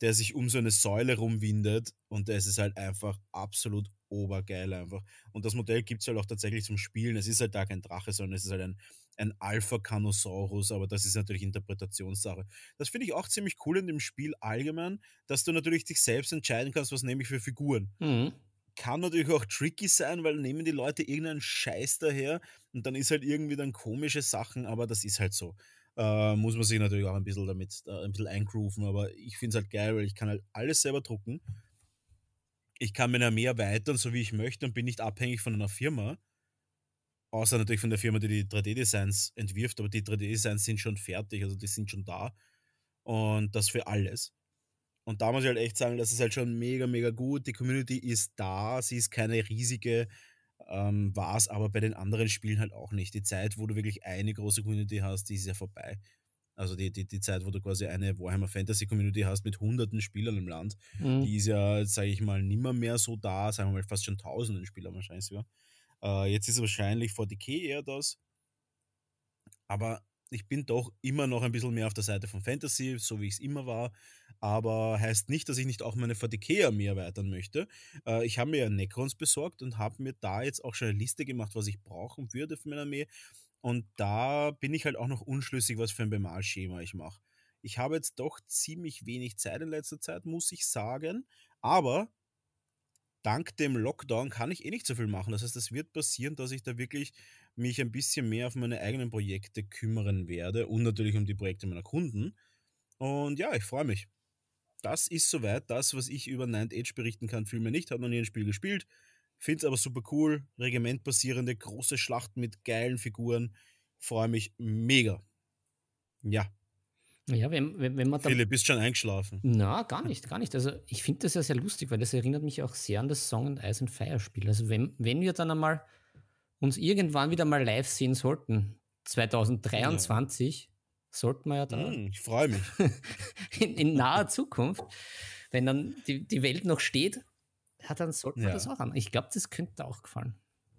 der sich um so eine Säule rumwindet und es ist halt einfach absolut obergeil einfach. Und das Modell gibt es halt auch tatsächlich zum Spielen. Es ist halt da kein Drache, sondern es ist halt ein ein Alpha-Canosaurus, aber das ist natürlich Interpretationssache. Das finde ich auch ziemlich cool in dem Spiel allgemein, dass du natürlich dich selbst entscheiden kannst, was nehme ich für Figuren. Mhm. Kann natürlich auch tricky sein, weil nehmen die Leute irgendeinen Scheiß daher und dann ist halt irgendwie dann komische Sachen, aber das ist halt so. Äh, muss man sich natürlich auch ein bisschen damit äh, ein bisschen eingrooven, aber ich finde es halt geil, weil ich kann halt alles selber drucken. Ich kann meine Armee erweitern, so wie ich möchte und bin nicht abhängig von einer Firma Außer natürlich von der Firma, die die 3D-Designs entwirft, aber die 3D-Designs sind schon fertig, also die sind schon da. Und das für alles. Und da muss ich halt echt sagen, das ist halt schon mega, mega gut. Die Community ist da, sie ist keine riesige, ähm, war es aber bei den anderen Spielen halt auch nicht. Die Zeit, wo du wirklich eine große Community hast, die ist ja vorbei. Also die, die, die Zeit, wo du quasi eine Warhammer Fantasy Community hast mit hunderten Spielern im Land, mhm. die ist ja, sage ich mal, nimmer mehr so da, sagen wir mal fast schon tausenden Spieler wahrscheinlich sogar. Äh, jetzt ist wahrscheinlich 40k eher das. Aber ich bin doch immer noch ein bisschen mehr auf der Seite von Fantasy, so wie ich es immer war. Aber heißt nicht, dass ich nicht auch meine 40k-Armee erweitern möchte. Äh, ich habe mir ja Necrons besorgt und habe mir da jetzt auch schon eine Liste gemacht, was ich brauchen würde für meine Armee. Und da bin ich halt auch noch unschlüssig, was für ein Bemalschema ich mache. Ich habe jetzt doch ziemlich wenig Zeit in letzter Zeit, muss ich sagen. Aber dank dem Lockdown kann ich eh nicht so viel machen. Das heißt, es wird passieren, dass ich da wirklich mich ein bisschen mehr auf meine eigenen Projekte kümmern werde und natürlich um die Projekte meiner Kunden. Und ja, ich freue mich. Das ist soweit das, was ich über Ninth Age berichten kann. Vielmehr nicht, habe noch nie ein Spiel gespielt. Finde es aber super cool. Regimentbasierende, große Schlachten mit geilen Figuren. Freue mich mega. Ja, ja, wenn, wenn, wenn man dann. Philipp, bist schon eingeschlafen? Na, gar nicht, gar nicht. Also ich finde das ja sehr lustig, weil das erinnert mich auch sehr an das Song and Ice and Fire Spiel. Also wenn, wenn wir dann einmal uns irgendwann wieder mal live sehen sollten, 2023, ja. sollten wir ja da. Mm, ich freue mich. <laughs> in, in, naher Zukunft, wenn dann die, die Welt noch steht, ja, dann sollten wir ja. das auch an. Ich glaube, das könnte auch gefallen.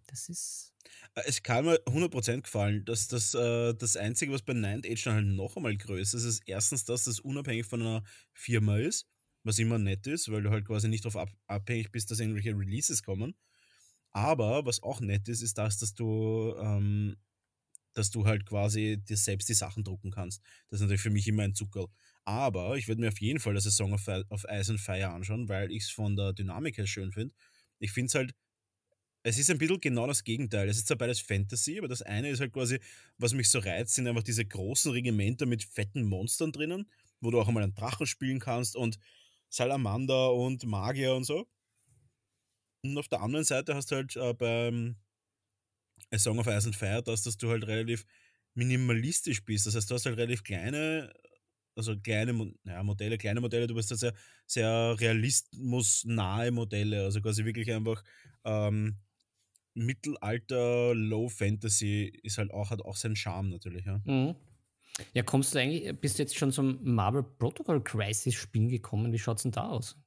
Das ist. Äh, es kann mir 100% gefallen. dass das, äh, das Einzige, was bei Ninth Age dann halt noch einmal größer ist, ist erstens, dass das unabhängig von einer Firma ist, was immer nett ist, weil du halt quasi nicht darauf ab abhängig bist, dass irgendwelche Releases kommen. Aber was auch nett ist, ist das, dass du, ähm, dass du halt quasi dir selbst die Sachen drucken kannst. Das ist natürlich für mich immer ein Zuckerl. Aber ich würde mir auf jeden Fall das Song of, of Ice and Fire anschauen, weil ich es von der Dynamik her schön finde. Ich finde es halt es ist ein bisschen genau das Gegenteil. Es ist zwar beides Fantasy, aber das eine ist halt quasi, was mich so reizt, sind einfach diese großen Regimenter mit fetten Monstern drinnen, wo du auch einmal einen Drachen spielen kannst und Salamander und Magier und so. Und auf der anderen Seite hast du halt äh, beim A Song of Ice and Fire das, dass du halt relativ minimalistisch bist. Das heißt, du hast halt relativ kleine, also kleine ja, Modelle, kleine Modelle, du bist halt sehr, sehr realismusnahe Modelle, also quasi wirklich einfach ähm, Mittelalter Low Fantasy ist halt auch, hat auch seinen Charme natürlich, ja. Mhm. Ja, kommst du eigentlich, bist du jetzt schon zum Marvel Protocol Crisis Spielen gekommen? Wie schaut es denn da aus?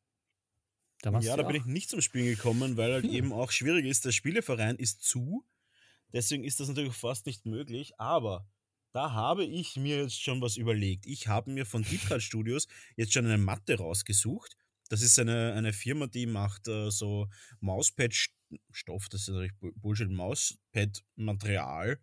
Da ja, da bin ich nicht zum Spielen gekommen, weil halt hm. eben auch schwierig ist. Der Spieleverein ist zu. Deswegen ist das natürlich fast nicht möglich. Aber da habe ich mir jetzt schon was überlegt. Ich habe mir von Deep Cut <laughs> Studios jetzt schon eine Matte rausgesucht. Das ist eine, eine Firma, die macht äh, so Mauspad-Stoff, das ist natürlich Bullshit, Mauspad-Material,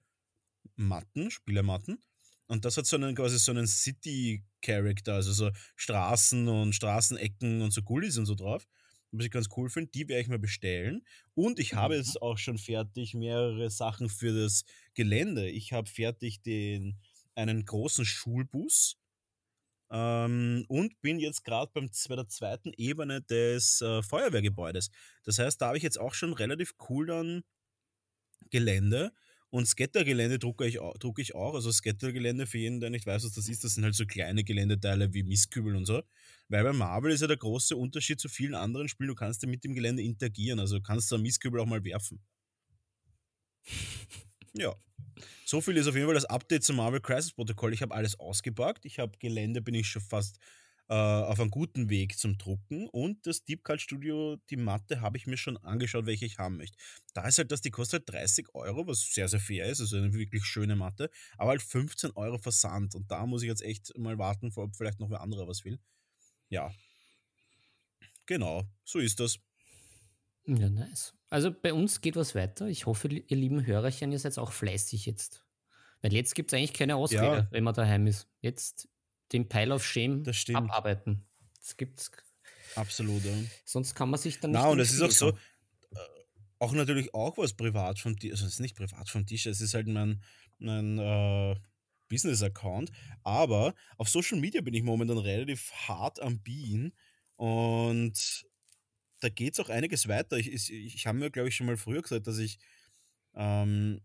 Matten, Spielermatten. Und das hat so einen quasi so einen City-Character, also so Straßen und Straßenecken und so Gullis und so drauf. Was ich ganz cool finde, die werde ich mal bestellen. Und ich habe jetzt auch schon fertig mehrere Sachen für das Gelände. Ich habe fertig den, einen großen Schulbus, ähm, und bin jetzt gerade bei der zweiten Ebene des äh, Feuerwehrgebäudes. Das heißt, da habe ich jetzt auch schon relativ cool dann Gelände. Und Scattergelände drucke ich, drucke ich auch. Also Scattergelände, für jeden, der nicht weiß, was das ist, das sind halt so kleine Geländeteile wie Mistkübel und so. Weil bei Marvel ist ja der große Unterschied zu vielen anderen Spielen, du kannst ja mit dem Gelände interagieren. Also kannst du Mistkübel auch mal werfen. <laughs> Ja. So viel ist auf jeden Fall das Update zum Marvel Crisis Protokoll. Ich habe alles ausgepackt. Ich habe Gelände, bin ich schon fast äh, auf einem guten Weg zum Drucken. Und das Deep Cut Studio, die Matte, habe ich mir schon angeschaut, welche ich haben möchte. Da ist halt, dass die kostet 30 Euro, was sehr, sehr fair ist. Also eine wirklich schöne Matte. Aber halt 15 Euro Versand. Und da muss ich jetzt echt mal warten, ob vielleicht noch wer anderer was will. Ja. Genau, so ist das. Ja, nice. Also bei uns geht was weiter. Ich hoffe, ihr lieben Hörerchen, ihr seid auch fleißig jetzt. Weil jetzt gibt es eigentlich keine Ausrede, ja. wenn man daheim ist. Jetzt den Pile of Shame abarbeiten. Das gibt's. Absolut, ja. Sonst kann man sich dann nicht. Na, und es ist auch so, äh, auch natürlich auch was privat vom Tisch, also es ist nicht privat vom Tisch, es ist halt mein, mein äh, Business-Account, aber auf Social Media bin ich momentan relativ hart am Bienen und da geht es auch einiges weiter. Ich, ich, ich habe mir, glaube ich, schon mal früher gesagt, dass ich ähm,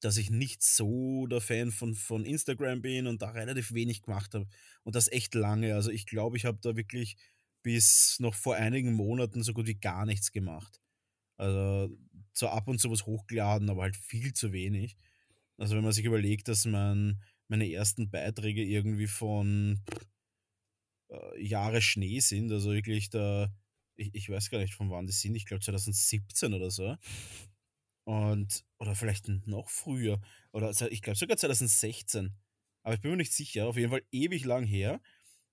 dass ich nicht so der Fan von, von Instagram bin und da relativ wenig gemacht habe. Und das echt lange. Also ich glaube, ich habe da wirklich bis noch vor einigen Monaten so gut wie gar nichts gemacht. Also zwar ab und zu was hochgeladen, aber halt viel zu wenig. Also wenn man sich überlegt, dass man meine ersten Beiträge irgendwie von äh, Jahre Schnee sind, also wirklich da, ich, ich weiß gar nicht von wann die sind, ich glaube 2017 oder so. Und, oder vielleicht noch früher, oder ich glaube sogar 2016. Aber ich bin mir nicht sicher, auf jeden Fall ewig lang her.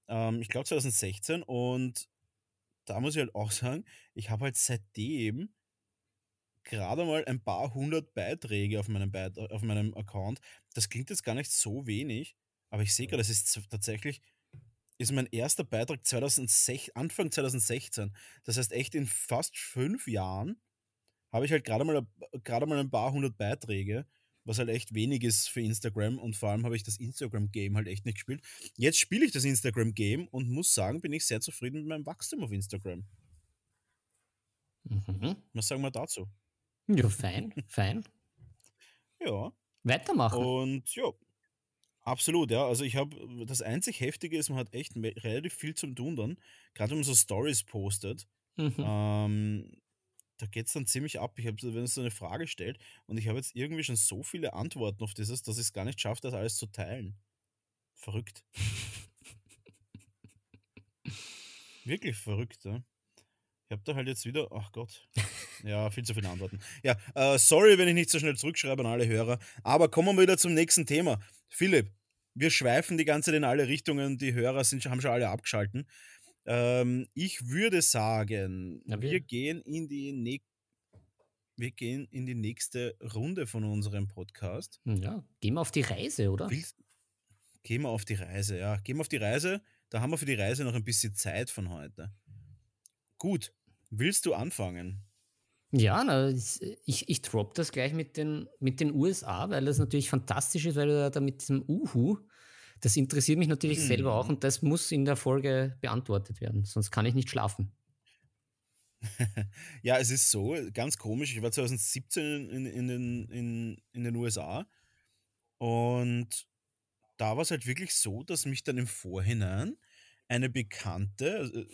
Ähm, ich glaube 2016 und da muss ich halt auch sagen, ich habe halt seitdem gerade mal ein paar hundert Beiträge auf meinem, Beit auf meinem Account. Das klingt jetzt gar nicht so wenig, aber ich sehe gerade, das ist tatsächlich ist mein erster Beitrag 2006, Anfang 2016. Das heißt, echt in fast fünf Jahren habe ich halt gerade mal, gerade mal ein paar hundert Beiträge, was halt echt wenig ist für Instagram und vor allem habe ich das Instagram-Game halt echt nicht gespielt. Jetzt spiele ich das Instagram-Game und muss sagen, bin ich sehr zufrieden mit meinem Wachstum auf Instagram. Mhm. Was sagen wir dazu? Ja, fein, fein. <laughs> ja. Weitermachen. Und ja, absolut, ja. Also ich habe, das einzig Heftige ist, man hat echt relativ viel zum tun dann. Gerade wenn man so Stories postet. Mhm. Ähm, da geht es dann ziemlich ab. Ich habe, wenn es so eine Frage stellt und ich habe jetzt irgendwie schon so viele Antworten auf dieses, dass ich es gar nicht schaffe, das alles zu teilen. Verrückt. <laughs> Wirklich verrückt, ja. Ich habe da halt jetzt wieder, ach Gott, ja, viel zu viele Antworten. Ja, äh, sorry, wenn ich nicht so schnell zurückschreibe an alle Hörer, aber kommen wir wieder zum nächsten Thema. Philipp, wir schweifen die ganze Zeit in alle Richtungen, die Hörer sind, haben schon alle abgeschalten. Ähm, ich würde sagen, wir. wir gehen in die ne wir gehen in die nächste Runde von unserem Podcast. Hm, ja, gehen wir auf die Reise, oder? Willst, gehen wir auf die Reise, ja. Gehen wir auf die Reise. Da haben wir für die Reise noch ein bisschen Zeit von heute. Gut, willst du anfangen? Ja, na, ich, ich drop das gleich mit den, mit den USA, weil das natürlich fantastisch ist, weil du da mit diesem Uhu das interessiert mich natürlich mhm. selber auch und das muss in der Folge beantwortet werden, sonst kann ich nicht schlafen. <laughs> ja, es ist so, ganz komisch. Ich war 2017 in, in, den, in, in den USA und da war es halt wirklich so, dass mich dann im Vorhinein eine Bekannte,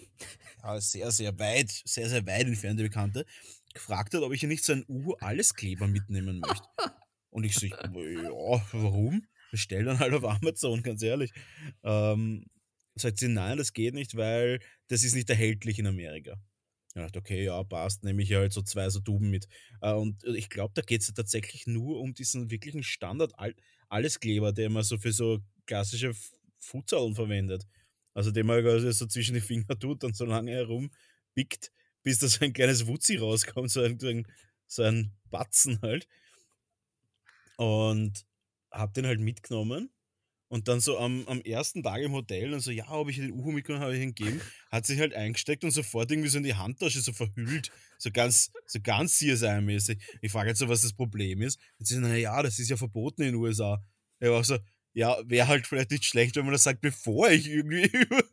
äh, sehr, sehr weit, sehr, sehr weit entfernte Bekannte, gefragt hat, ob ich ja nicht so ein U-Alles-Kleber mitnehmen möchte. <laughs> Und ich so, ja, warum? bestell dann halt auf Amazon, ganz ehrlich. Ähm, sagt sie, nein, das geht nicht, weil das ist nicht erhältlich in Amerika. Ich dachte, okay, ja, passt, nehme ich ja halt so zwei so Tuben mit. Äh, und ich glaube, da geht es ja tatsächlich nur um diesen wirklichen Standard Alleskleber, den man so für so klassische Futsalen verwendet. Also den man quasi so zwischen die Finger tut und so lange herumpickt, bis da so ein kleines Wutzi rauskommt, so ein, so ein Batzen halt. Und habe den halt mitgenommen und dann so am, am ersten Tag im Hotel und so, ja, habe ich den Uhu mitgenommen, habe ich ihn gegeben, hat sich halt eingesteckt und sofort irgendwie so in die Handtasche so verhüllt, so ganz, so ganz CSI-mäßig. Ich frage jetzt so, was das Problem ist. Und sie sagen, naja, das ist ja verboten in den USA. Ich war so, ja, wäre halt vielleicht nicht schlecht, wenn man das sagt, bevor ich irgendwie <laughs> über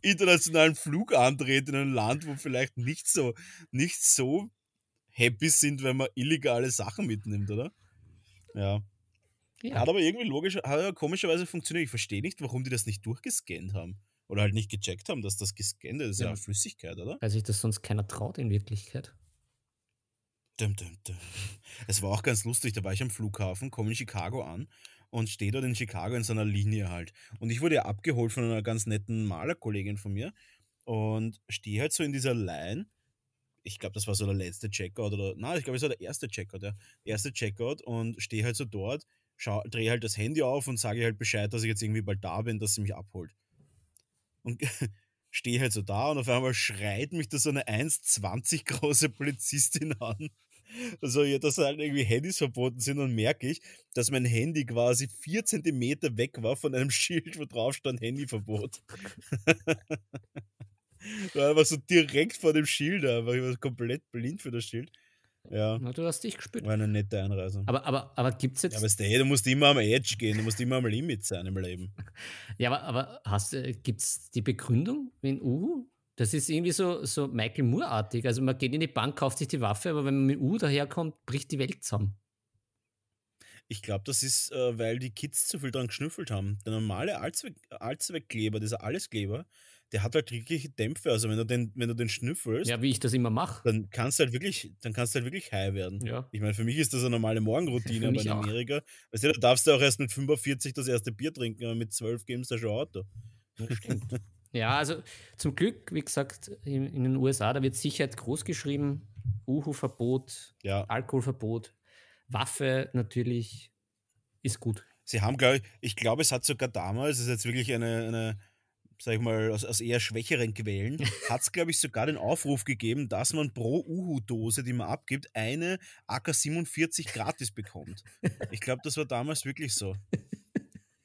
internationalen Flug antrete in ein Land, wo vielleicht nicht so, nicht so happy sind, wenn man illegale Sachen mitnimmt, oder? Ja. Ja. Hat aber irgendwie logisch, hat ja komischerweise funktioniert. Ich verstehe nicht, warum die das nicht durchgescannt haben. Oder halt nicht gecheckt haben, dass das gescannt ist. Das ist ja, ja Flüssigkeit, oder? Weil sich das sonst keiner traut in Wirklichkeit. Dum, dum, dum. Es war auch ganz lustig, da war ich am Flughafen, komme in Chicago an und stehe dort in Chicago in so einer Linie halt. Und ich wurde ja abgeholt von einer ganz netten Malerkollegin von mir und stehe halt so in dieser Line. Ich glaube, das war so der letzte Checkout oder, nein, ich glaube, es war der erste Checkout, ja. Erste Checkout und stehe halt so dort drehe halt das Handy auf und sage halt Bescheid, dass ich jetzt irgendwie bald da bin, dass sie mich abholt. Und <laughs> stehe halt so da und auf einmal schreit mich da so eine 1,20 große Polizistin an. Also, ja, dass halt irgendwie Handys verboten sind und merke ich, dass mein Handy quasi vier Zentimeter weg war von einem <laughs> Schild, wo drauf stand Handyverbot. <laughs> war einfach so direkt vor dem Schild, aber ich war komplett blind für das Schild. Ja. Na, du hast dich gespürt. War eine nette Einreise. Aber, aber, aber gibt es jetzt. Ja, aber hey, du musst immer am Edge gehen, du musst immer am Limit sein im Leben. <laughs> ja, aber, aber gibt es die Begründung in Uhu? Das ist irgendwie so, so Michael Moore-artig. Also man geht in die Bank, kauft sich die Waffe, aber wenn man mit U daherkommt, bricht die Welt zusammen. Ich glaube, das ist, äh, weil die Kids zu viel dran geschnüffelt haben. Der normale Allzweck Allzweckkleber, dieser Alleskleber, der hat halt wirkliche Dämpfe. Also wenn du den, wenn du den schnüffelst, Ja, wie ich das immer mache. dann kannst du halt wirklich, dann kannst du halt wirklich high werden. Ja. Ich meine, für mich ist das eine normale Morgenroutine, <laughs> aber in auch. Amerika, weißt du, da darfst du auch erst mit 45 das erste Bier trinken, aber mit 12 geben sie da schon Auto. Das stimmt. <laughs> ja, also zum Glück, wie gesagt, in, in den USA, da wird Sicherheit groß geschrieben. Uhu-Verbot, Ja, Alkoholverbot, Waffe natürlich ist gut. sie haben, glaube ich, ich glaube, es hat sogar damals, das ist jetzt wirklich eine, eine sag ich mal, aus, aus eher schwächeren Quellen, <laughs> hat es, glaube ich, sogar den Aufruf gegeben, dass man pro Uhu-Dose, die man abgibt, eine AK-47 gratis bekommt. Ich glaube, das war damals wirklich so.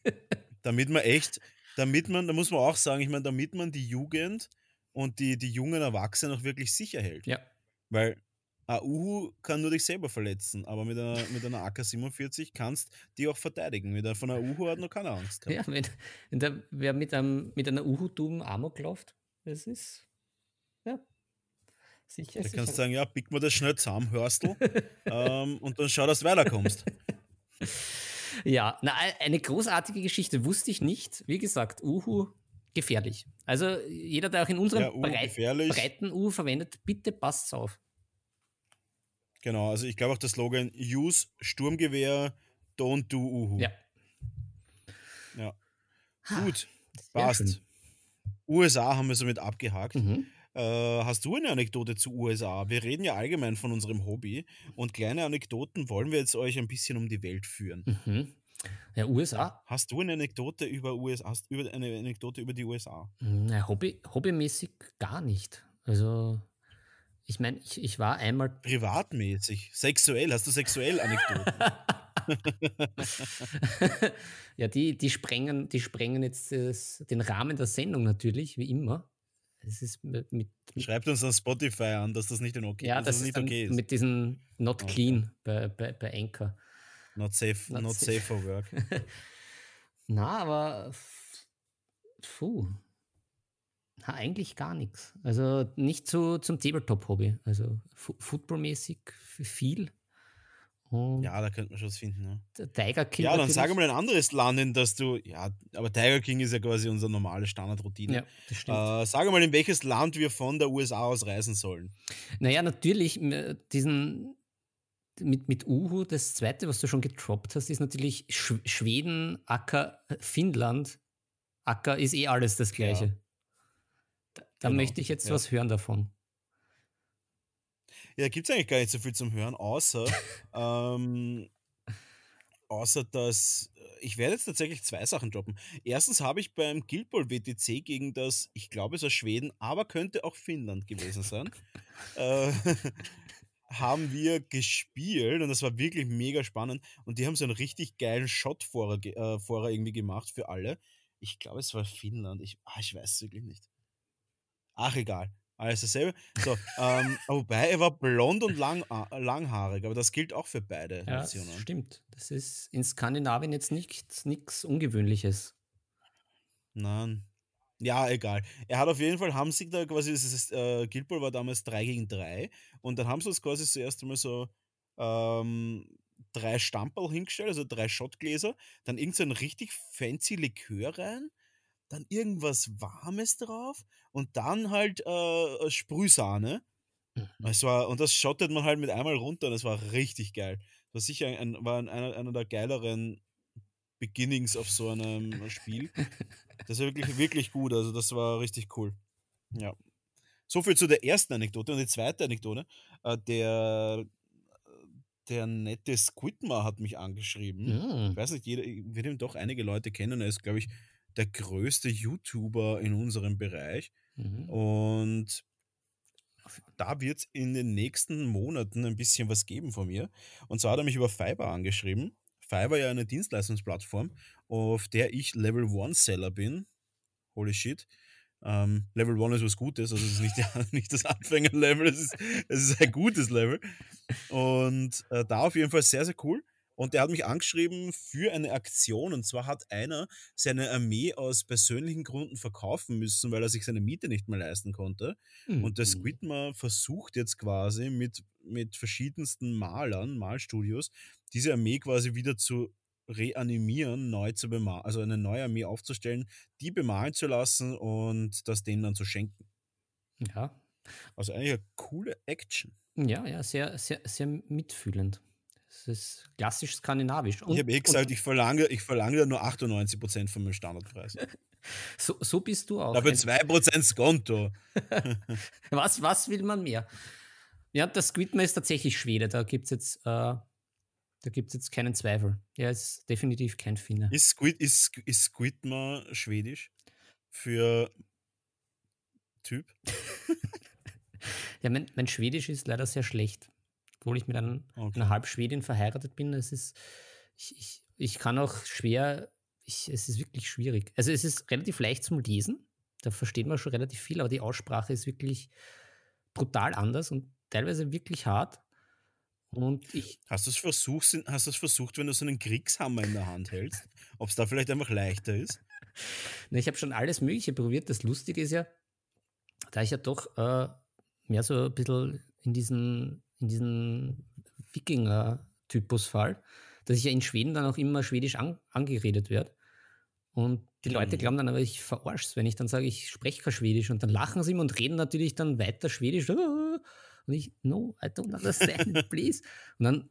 <laughs> Damit man echt, damit man, da muss man auch sagen, ich meine, damit man die Jugend und die, die jungen Erwachsenen auch wirklich sicher hält. Ja, Weil ein Uhu kann nur dich selber verletzen, aber mit einer, mit einer AK-47 kannst die auch verteidigen. Mit einer, von einer Uhu hat noch keine Angst gehabt. ja wenn, wenn da wer mit, einem, mit einer Uhu-Tuben Amok läuft, das ist ja sicher. Da sicher. kannst du sagen, ja, pick mir das schnell zusammen, Hörstel, <laughs> ähm, und dann schau, dass du weiterkommst. <laughs> Ja, na, e- eine großartige Geschichte wusste ich nicht. Wie gesagt, Uhu gefährlich. Also jeder, der auch in unserem Ja, Uhu breit, gefährlich. breiten Uhu verwendet, bitte passt auf. Genau, also ich glaube auch der Slogan Use Sturmgewehr, don't do Uhu. Ja. Ja. Gut, passt. USA haben wir somit abgehakt. Mhm. Äh, hast du eine Anekdote zu USA? Wir reden ja allgemein von unserem Hobby und kleine Anekdoten wollen wir jetzt euch ein bisschen um die Welt führen. Mhm. Ja, USA, Hast du eine Anekdote über USA? Hast du über eine Anekdote über die USA? na, Hobby, hobbymäßig gar nicht. Also, ich meine, ich, ich war einmal. Privatmäßig, sexuell, hast du sexuell Anekdoten? <laughs> <laughs> ja, die, die, sprengen, die sprengen jetzt das, den Rahmen der Sendung natürlich, wie immer. Es ist mit, mit, Schreibt uns an Spotify an, dass das nicht in okay, ja, dass das das ist nicht okay ist. mit diesen Not Okay. Clean bei, bei, bei Anchor. Not safe, Not not, safe. safe for work. <laughs> Na, aber puh. Na, eigentlich gar nichts. Also nicht zu, zum Tabletop-Hobby. Also Footballmäßig viel. Und Ja, da könnte man schon was finden. Ja, der Tiger King. ja dann sag mal ein anderes Land, in das du. Ja, aber Tiger King ist ja quasi unsere normale Standardroutine. Ja, das stimmt. Äh, sag mal, in welches Land wir von der USA aus reisen sollen. Naja, natürlich, diesen mit, mit Uhu, das zweite, was du schon getroppt hast, ist natürlich Sch Schweden, Acker, Finnland. Acker ist eh alles das Gleiche. Da, da Genau, möchte ich jetzt ja. was hören davon. Ja, gibt es eigentlich gar nicht so viel zum Hören, außer, <laughs> ähm, außer dass ich werde jetzt tatsächlich zwei Sachen droppen. Erstens habe ich beim Guild Ball WTC gegen das, ich glaube es war Schweden, aber könnte auch Finnland gewesen sein, <laughs> äh, haben wir gespielt und das war wirklich mega spannend und die haben so einen richtig geilen Shot-Vorer ge- äh, Vorer irgendwie gemacht für alle. Ich glaube, es war Finnland. Ich, ah, ich weiß es wirklich nicht. Ach, egal. Alles dasselbe. So, ähm, <laughs> wobei er war blond und lang, äh, langhaarig, aber das gilt auch für beide Ja, das Nationen. stimmt. Das ist in Skandinavien jetzt nichts, nichts Ungewöhnliches. Nein. Ja, egal. Er hat auf jeden Fall, haben sie da quasi, das ist, äh, Guild Ball war damals 3 gegen 3 und dann haben sie uns quasi zuerst einmal so ähm, drei Stamperl hingestellt, also drei Shotgläser, dann irgend so ein richtig fancy Likör rein, dann irgendwas Warmes drauf und dann halt äh, Sprühsahne. Mhm. Es war, und das schottet man halt mit einmal runter und es war richtig geil. Das war sicher ein, war ein, einer, einer der geileren Beginnings auf so einem Spiel. <laughs> Das war wirklich, wirklich gut. Also, das war richtig cool. Ja. So viel zu der ersten Anekdote. Und die zweite Anekdote. Äh, der, der nette Squidmar hat mich angeschrieben. Mm. Ich weiß nicht, jeder, ich würde ihn doch einige Leute kennen. Er ist, glaube ich, der größte YouTuber in unserem Bereich. Mhm. Und da wird es in den nächsten Monaten ein bisschen was geben von mir. Und zwar hat er mich über Fiverr angeschrieben. Fiverr ja eine Dienstleistungsplattform, auf der ich Level 1 Seller bin. Holy shit. Ähm, Level 1 ist was Gutes, also es ist nicht, <laughs> nicht das Anfängerlevel, es ist, es ist ein gutes Level. Und äh, da auf jeden Fall sehr, sehr cool. Und der hat mich angeschrieben für eine Aktion. Und zwar hat einer seine Armee aus persönlichen Gründen verkaufen müssen, weil er sich seine Miete nicht mehr leisten konnte. Mhm. Und der. Squidmar versucht jetzt quasi mit, mit verschiedensten Malern, Malstudios, diese Armee quasi wieder zu reanimieren, neu zu bemalen, also eine neue Armee aufzustellen, die bemalen zu lassen und das denen dann zu schenken. Ja. Also eigentlich eine coole Action. Ja, ja, sehr, sehr, sehr mitfühlend. Das ist klassisch skandinavisch. Und, ich habe eh gesagt, ich verlange, ich verlange nur 98% von meinem Standardpreis. <laughs> so, so bist du auch. Aber 2% Skonto. <laughs> was, was will man mehr? Ja, das Squidman ist tatsächlich Schwede. Da gibt es jetzt, äh, jetzt keinen Zweifel. Er ist definitiv kein Finne. Ist, Squid, ist, ist Squidman schwedisch? Für Typ? <laughs> ja, mein, mein Schwedisch ist leider sehr schlecht obwohl ich mit einem, okay. einer Halbschwedin verheiratet bin. Es ist, ich, ich, ich kann auch schwer, ich, es ist wirklich schwierig. Also es ist relativ leicht zum Lesen, da versteht man schon relativ viel, aber die Aussprache ist wirklich brutal anders und teilweise wirklich hart. Und ich hast du es versucht, hast du es versucht, wenn du so einen Kriegshammer in der Hand hältst, ob es da vielleicht einfach leichter ist? <laughs> Na, ich habe schon alles Mögliche probiert. Das Lustige ist ja, da ich ja doch äh, mehr so ein bisschen in diesen in diesem Wikinger-Typus-Fall, dass ich ja in Schweden dann auch immer schwedisch an, angeredet werde. Und die Leute mhm. glauben dann aber, ich verarsche wenn ich dann sage, ich spreche kein Schwedisch. Und dann lachen sie immer und reden natürlich dann weiter Schwedisch. <laughs> Und ich, no, I don't understand, <laughs> please. Und dann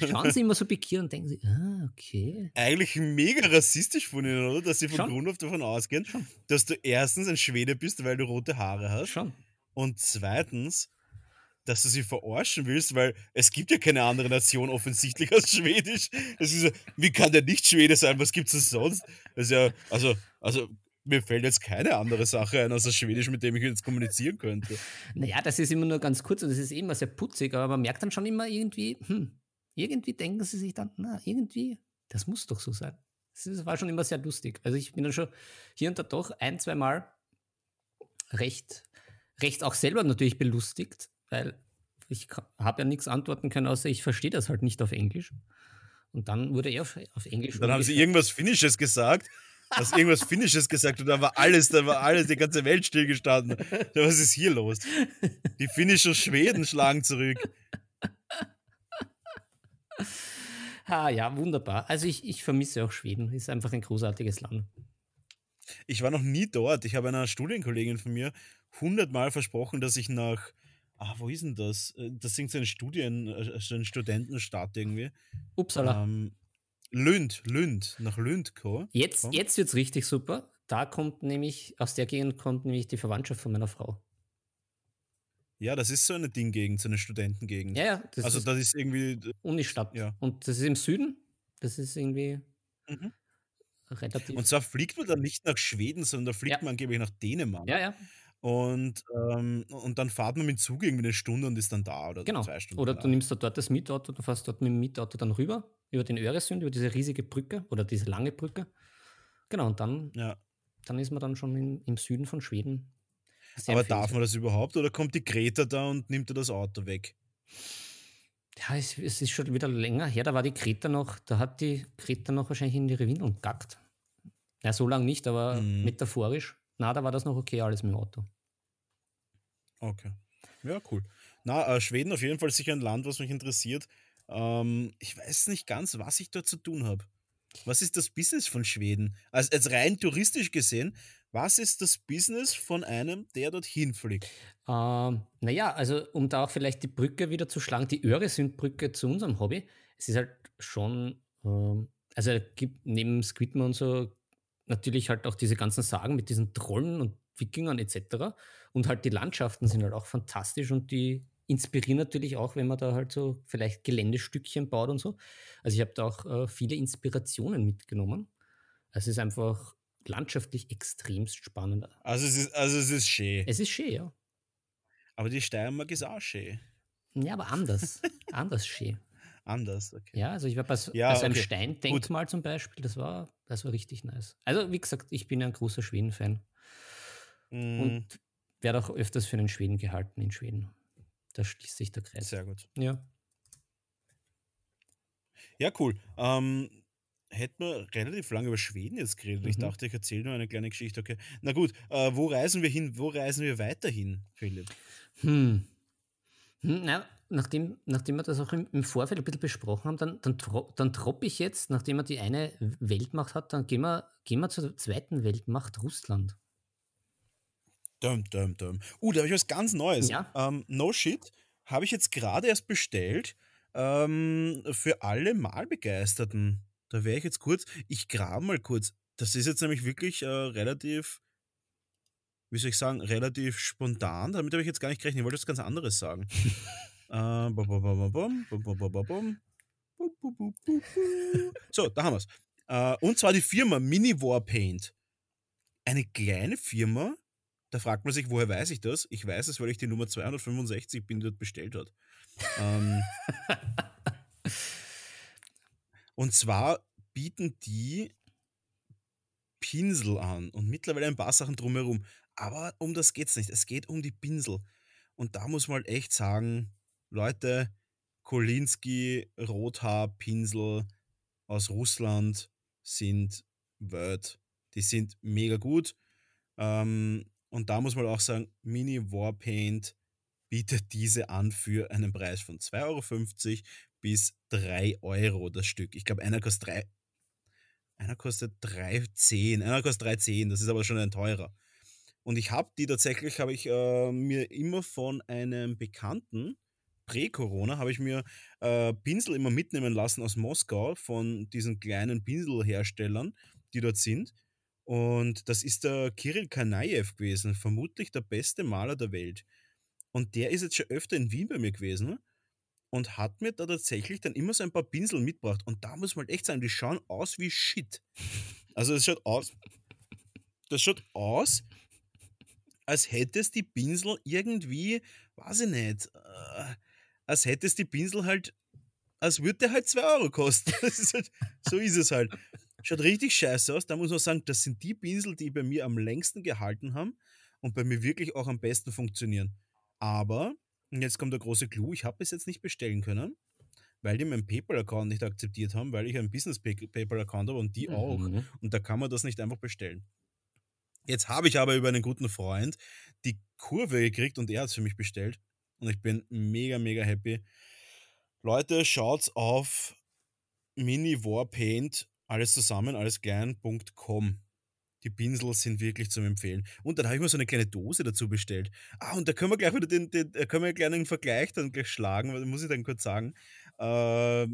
schauen sie immer so bekiert und denken sie, ah, okay. Eigentlich mega rassistisch von ihnen, oder? Dass sie von Schon. Grund auf davon ausgehen, Schon. dass du erstens ein Schwede bist, weil du rote Haare hast. Schon. Und zweitens, dass du sie verarschen willst, weil es gibt ja keine andere Nation offensichtlich als Schwedisch. Das ist wie kann der nicht Schwede sein? Was gibt es sonst? Das ist ja, also, also mir fällt jetzt keine andere Sache ein, außer Schwedisch, mit dem ich jetzt kommunizieren könnte. Naja, das ist immer nur ganz kurz und das ist immer sehr putzig, aber man merkt dann schon immer irgendwie, hm, irgendwie denken sie sich dann, na, irgendwie, das muss doch so sein. Das war schon immer sehr lustig. Also ich bin dann schon hier und da doch ein, zwei Mal recht, recht auch selber natürlich belustigt, weil ich habe ja nichts antworten können, außer ich verstehe das halt nicht auf Englisch. Und dann wurde er auf, auf Englisch. Dann haben sie irgendwas Finnisches gesagt. Hast irgendwas Finnisches gesagt und da war alles, da war alles, die ganze Welt stillgestanden. Was ist hier los? Die finnischen Schweden schlagen zurück. Ah ja, wunderbar. Also ich, ich vermisse auch Schweden. Ist einfach ein großartiges Land. Ich war noch nie dort. Ich habe einer Studienkollegin von mir hundertmal versprochen, dass ich nach Ah, wo ist denn das? Äh, das sind so eine Studien, äh, so eine Studentenstadt irgendwie. Uppsala. Ähm, Lünd, Lünd, nach Lünd kommen. Jetzt, jetzt wird es richtig super. Da kommt nämlich, aus der Gegend kommt nämlich die Verwandtschaft von meiner Frau. Ja, das ist so eine Dinggegend, so eine Studentengegend. Ja, ja. Das also das ist irgendwie. Unistadt. Ja. Und das ist im Süden. Das ist irgendwie mhm. relativ. Und zwar fliegt man dann nicht nach Schweden, sondern da fliegt ja. man angeblich nach Dänemark. Ja, ja. Und, ähm, und dann fahrt man mit Zug irgendwie eine Stunde und ist dann da oder genau. zwei Stunden. Oder du nimmst dort das Mietauto, du fährst dort mit dem Mietauto dann rüber, über den Öresund, über diese riesige Brücke oder diese lange Brücke. Genau, und dann, ja. dann ist man dann schon in, im Süden von Schweden. Sehr Aber darf man das überhaupt oder kommt die Greta da und nimmt dir das Auto weg? Ja, es, es, ist schon wieder länger her, da war die Greta noch, da hat die Greta noch wahrscheinlich in ihre Windeln gackt. Ja, so lange nicht, aber mhm. metaphorisch. Na, da war das noch okay, alles mit dem Auto. Okay. Ja, cool. Na, äh, Schweden auf jeden Fall sicher ein Land, was mich interessiert. Ähm, ich weiß nicht ganz, was ich dort zu tun habe. Was ist das Business von Schweden? Also als rein touristisch gesehen, was ist das Business von einem, der dorthin fliegt? Ähm, naja, also um da auch vielleicht die Brücke wieder zu schlagen, die Öresundbrücke zu unserem Hobby. Es ist halt schon, ähm, also gibt neben Squidman und so natürlich halt auch diese ganzen Sagen mit diesen Trollen und Wikingern etc. Und halt die Landschaften sind halt auch fantastisch und die inspirieren natürlich auch, wenn man da halt so vielleicht Geländestückchen baut und so. Also ich habe da auch äh, viele Inspirationen mitgenommen. Es ist einfach landschaftlich extremst spannend. Also es ist, also es ist schön. Es ist schön, ja. Aber die Steiermark ist auch schön. Ja, aber anders. <laughs> anders schön. Anders, okay. Ja, also ich war bei, so, ja, bei so einem okay. Steindenkmal zum Beispiel, das war, das war richtig nice. Also wie gesagt, ich bin ja ein großer Schweden-Fan. Mm. Und werde auch öfters für einen Schweden gehalten in Schweden. Da schließt sich der Kreis. Sehr gut. Ja. Ja, cool. Ähm, hätten wir relativ lange über Schweden jetzt geredet. Mhm. Ich dachte, ich erzähle nur eine kleine Geschichte. Okay. Na gut, äh, wo reisen wir hin? Wo reisen wir weiterhin, Philipp? Hm. hm na, nachdem, nachdem wir das auch im, im, Vorfeld ein bisschen besprochen haben, dann, dann, tro dann troppe ich jetzt, nachdem er die eine Weltmacht hat, dann gehen wir, gehen wir zur zweiten Weltmacht, Russland. Dum, dum, dum. Uh, da habe ich was ganz Neues. Ja? Ähm, no shit, habe ich jetzt gerade erst bestellt ähm, für alle Malbegeisterten. Da wäre ich jetzt kurz, ich grabe mal kurz. Das ist jetzt nämlich wirklich äh, relativ, wie soll ich sagen, relativ spontan. Damit habe ich jetzt gar nicht gerechnet. Ich wollte was ganz anderes sagen. so, da haben wir es. Äh, und zwar die Firma Mini Warpaint. Eine kleine Firma. Da fragt man sich, woher weiß ich das? Ich weiß es, weil ich die Nummer 265 bin, die dort bestellt hat. ähm, <laughs> und zwar bieten die Pinsel an und mittlerweile ein paar Sachen drumherum. Aber um das geht es nicht. Es geht um die Pinsel. Und da muss man halt echt sagen, Leute, Kolinski Rothaarpinsel aus Russland sind Word. Die sind mega gut. Ähm, und da muss man auch sagen, Mini Warpaint bietet diese an für einen Preis von 2,50 Euro bis 3 Euro das Stück. Ich glaube, einer kostet 3, einer kostet 3,10, einer kostet 3,10, das ist aber schon ein teurer. Und ich habe die tatsächlich, habe ich äh, mir immer von einem Bekannten, Prä-Corona, habe ich mir äh, Pinsel immer mitnehmen lassen aus Moskau von diesen kleinen Pinselherstellern, die dort sind. Und das ist der Kirill Kanaev gewesen, vermutlich der beste Maler der Welt. Und der ist jetzt schon öfter in Wien bei mir gewesen und hat mir da tatsächlich dann immer so ein paar Pinsel mitgebracht. Und da muss man halt echt sagen, die schauen aus wie Shit. Also es schaut aus, das schaut aus, als hättest die Pinsel irgendwie, weiß ich nicht, äh, als hättest die Pinsel halt, als würde der halt 2 Euro kosten. <laughs> Ist halt, so ist es halt. Schaut richtig scheiße aus. Da muss man sagen, das sind die Pinsel, die bei mir am längsten gehalten haben und bei mir wirklich auch am besten funktionieren. Aber und jetzt kommt der große Clou, ich habe es jetzt nicht bestellen können, weil die meinen PayPal-Account nicht akzeptiert haben, weil ich einen Business-PayPal-Account habe und die mhm. auch. Und da kann man das nicht einfach bestellen. Jetzt habe ich aber über einen guten Freund die Kurve gekriegt und er hat es für mich bestellt. Und ich bin mega, mega happy. Leute, schaut auf Mini Warpaint, alles zusammen, alles klein.com die Pinsel sind wirklich zum Empfehlen. Und dann habe ich mir so eine kleine Dose dazu bestellt. Ah, und da können wir gleich wieder den, den können wir gleich einen Vergleich dann gleich schlagen, muss ich dann kurz sagen. Äh,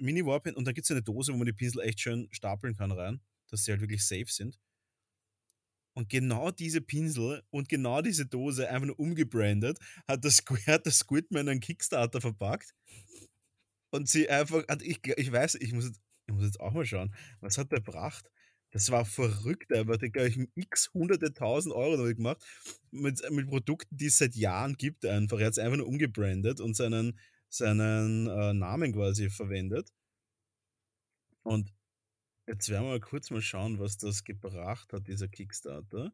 Mini Warpaint und dann gibt es eine Dose, wo man die Pinsel echt schön stapeln kann rein, dass sie halt wirklich safe sind. Und genau diese Pinsel und genau diese Dose einfach nur umgebrandet, hat das, hat das Squidman einen Kickstarter verpackt. Und sie einfach, ich, ich weiß, ich muss, ich muss jetzt auch mal schauen, was hat der gebracht? Das war verrückt, aber der glaube ich x hunderte tausend Euro damit gemacht mit, mit Produkten, die es seit Jahren gibt einfach. Er hat es einfach nur umgebrandet und seinen, seinen äh, Namen quasi verwendet. Und jetzt werden wir mal kurz mal schauen, was das gebracht hat, dieser Kickstarter.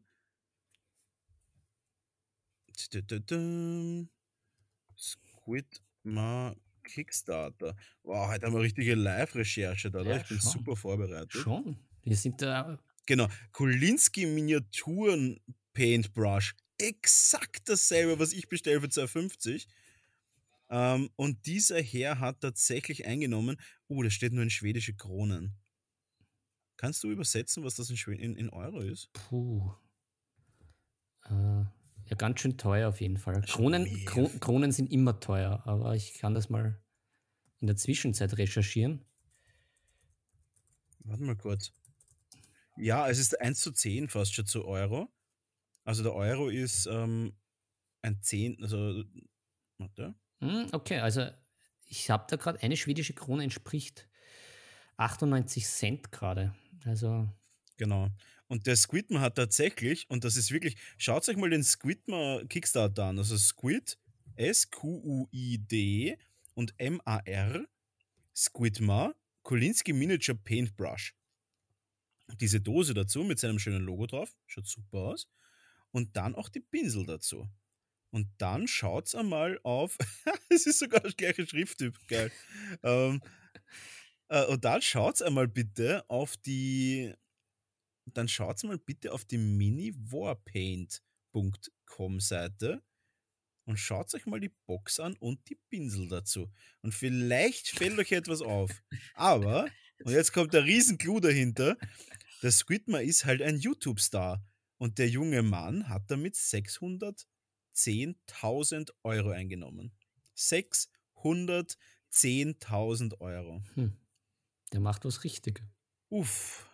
Squid Ma Kickstarter. Wow, heute haben wir richtige Live-Recherche da, ja, ich bin schon. super vorbereitet. Schon. Wir sind da. Genau. Kulinski Miniaturen Paintbrush. Exakt dasselbe, was ich bestelle für 250. Ähm, und dieser Herr hat tatsächlich eingenommen. Oh, da steht nur in schwedische Kronen. Kannst du übersetzen, was das in, Schweden, in, in Euro ist? Puh. Äh, ja, ganz schön teuer auf jeden Fall. Kronen, Kron Kronen sind immer teuer, aber ich kann das mal in der Zwischenzeit recherchieren. Warte mal kurz. Ja, es ist 1 zu 10 fast schon zu Euro. Also der Euro ist ähm, ein 10, also warte. Hm, okay, also ich habe da gerade eine schwedische Krone entspricht 98 Cent gerade. Also genau. Und der Squidman hat tatsächlich, und das ist wirklich, schaut euch mal den Squidman Kickstarter an. Also Squid, S-Q-U-I-D und M-A-R, Squidman, Kolinski Miniature Paintbrush diese Dose dazu mit seinem schönen Logo drauf, schaut super aus. Und dann auch die Pinsel dazu. Und dann schaut's einmal auf, <laughs> es ist sogar das gleiche Schrifttyp, geil. ähm, Äh, und dann schaut einmal bitte auf die. Dann schaut mal bitte auf die miniwarpaint.com Seite und schaut euch mal die Box an und die Pinsel dazu. Und vielleicht fällt euch etwas auf. Aber, und jetzt kommt der Riesenclou dahinter, der Squidma ist halt ein YouTube-Star. Und der junge Mann hat damit 610.000 Euro eingenommen. 610.000 Euro. Hm. Der macht was richtig. Uff,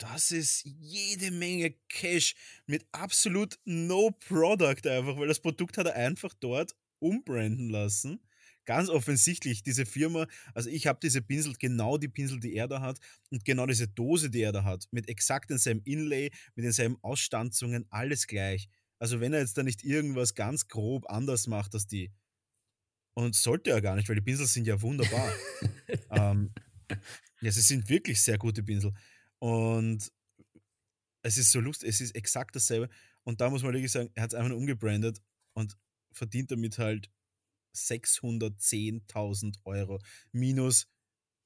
das ist jede Menge Cash mit absolut no Product einfach, weil das Produkt hat er einfach dort umbranden lassen. Ganz offensichtlich, diese Firma, also ich habe diese Pinsel, genau die Pinsel, die er da hat und genau diese Dose, die er da hat, mit exakt denselben Inlay, mit denselben Ausstanzungen, alles gleich. Also wenn er jetzt da nicht irgendwas ganz grob anders macht als die, und sollte er gar nicht, weil die Pinsel sind ja wunderbar. <laughs> ähm, ja, sie sind wirklich sehr gute Pinsel. Und es ist so lustig, es ist exakt dasselbe. Und da muss man wirklich sagen, er hat es einfach nur umgebrandet und verdient damit halt 610.000 Euro minus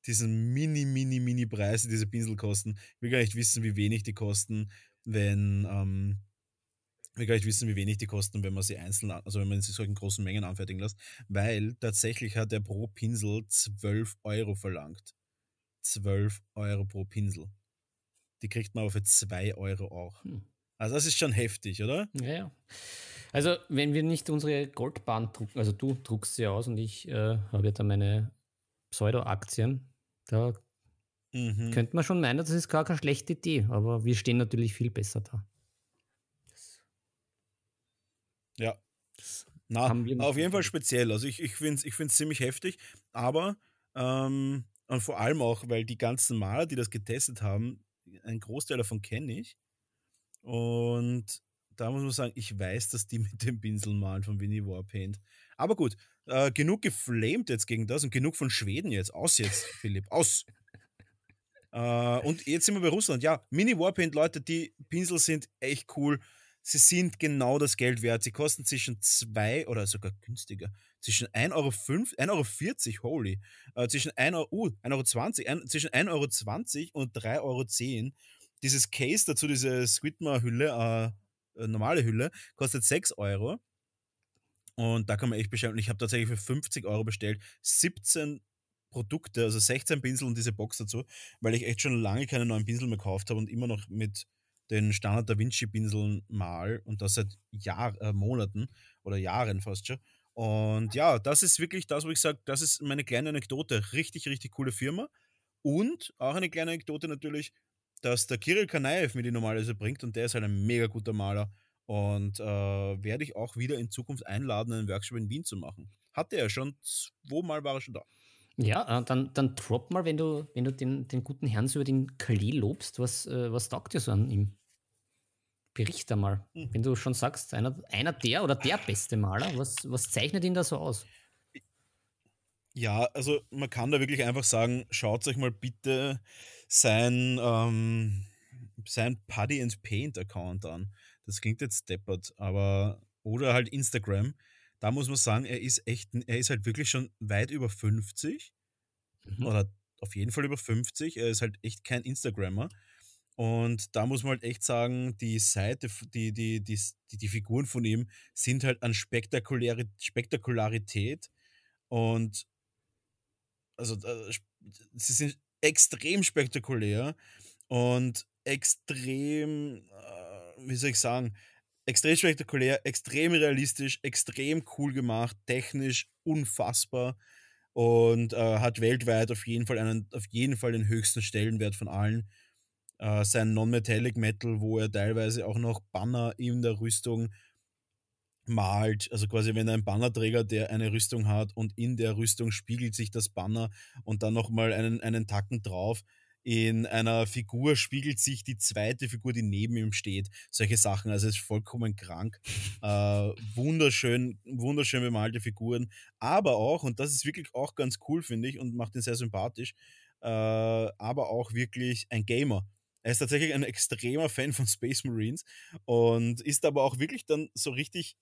diesen mini, mini, mini Preis, die diese Pinsel kosten. Ich will gar nicht wissen, wie wenig die kosten, wenn, ähm, ich will wissen, wie wenig die kosten, wenn man sie einzeln, also wenn man sie solchen großen Mengen anfertigen lässt, weil tatsächlich hat er pro Pinsel 12 Euro verlangt. 12 Euro pro Pinsel. Die kriegt man aber für 2 Euro auch. Hm. Also das ist schon heftig, oder? Ja, ja. Also wenn wir nicht unsere Goldbahn drucken, also du druckst sie aus und ich äh, habe ja da meine Pseudo-Aktien, da mhm. könnte man schon meinen, das ist gar keine schlechte Idee, aber wir stehen natürlich viel besser da. Ja. Na, auf jeden Fall speziell. Also ich, ich finde es ich ziemlich heftig, aber ähm, und vor allem auch, weil die ganzen Maler, die das getestet haben, ein Großteil davon kenne ich. Und da muss man sagen, ich weiß, dass die <laughs> mit dem Pinsel malen von Winnie Warpaint. Aber gut, äh, genug geflamed jetzt gegen das und genug von Schweden jetzt. Aus jetzt, Philipp, aus. Äh, und jetzt sind wir bei Russland. Ja, Mini Warpaint, Leute, die Pinsel sind echt cool sie sind genau das Geld wert. Sie kosten zwischen 2 oder sogar günstiger, zwischen 1,05 Euro, 1,40 Euro, holy, äh, zwischen 1 Euro, uh, 1,20 Euro, zwischen 1,20 Euro und 3,10 Euro. Dieses Case dazu, diese Squidmar-Hülle, äh, äh, normale Hülle, kostet 6 Euro. Und da kann man echt bestellen. Und ich habe tatsächlich für 50 Euro bestellt. 17 Produkte, also 16 Pinsel und diese Box dazu, weil ich echt schon lange keine neuen Pinsel mehr gekauft habe und immer noch mit den Standard Da Vinci Pinseln mal und das seit Jahr, äh, Monaten oder Jahren fast schon. Und ja, das ist wirklich das, wo ich sage, das ist meine kleine Anekdote. Richtig, richtig coole Firma. Und auch eine kleine Anekdote natürlich, dass der Kirill Kanaev mir die normalerweise bringt und der ist halt ein mega guter Maler. Und äh, werde ich auch wieder in Zukunft einladen, einen Workshop in Wien zu machen. Hatte er schon, zweimal war er schon da. Ja, äh, dann, dann drop mal, wenn du, wenn du den, den guten Herrn so über den Klee lobst, was, äh, was taugt dir so an ihm? Bericht einmal. Mhm. Wenn du schon sagst, einer, einer der oder der beste Maler, was, was zeichnet ihn da so aus? Ja, also man kann da wirklich einfach sagen, schaut euch mal bitte sein, ähm, sein Putty and Paint Account an. Das klingt jetzt deppert, aber oder halt Instagram da muss man sagen, er ist echt, er ist halt wirklich schon weit über 50 mhm. oder auf jeden Fall über 50. Er ist halt echt kein Instagrammer. Und da muss man halt echt sagen, die Seite, die, die, die, die, Figuren von ihm sind halt an Spektakulari Spektakularität und also sie sind extrem spektakulär und extrem, äh, wie soll ich sagen, extrem spektakulär, extrem realistisch, extrem cool gemacht, technisch unfassbar und äh, hat weltweit auf jeden Fall einen, auf jeden Fall den höchsten Stellenwert von allen. Äh, sein Non-Metallic Metal, wo er teilweise auch noch Banner in der Rüstung malt. Also quasi, wenn ein Bannerträger, der eine Rüstung hat und in der Rüstung spiegelt sich das Banner und dann nochmal einen, einen Tacken drauf in einer Figur spiegelt sich die zweite Figur, die neben ihm steht. Solche Sachen, also es ist vollkommen krank. äh, wunderschön, wunderschön bemalte Figuren. Aber auch, und das ist wirklich auch ganz cool, finde ich, und macht ihn sehr sympathisch, äh, aber auch wirklich ein Gamer. Er ist tatsächlich ein extremer Fan von Space Marines und ist aber auch wirklich dann so richtig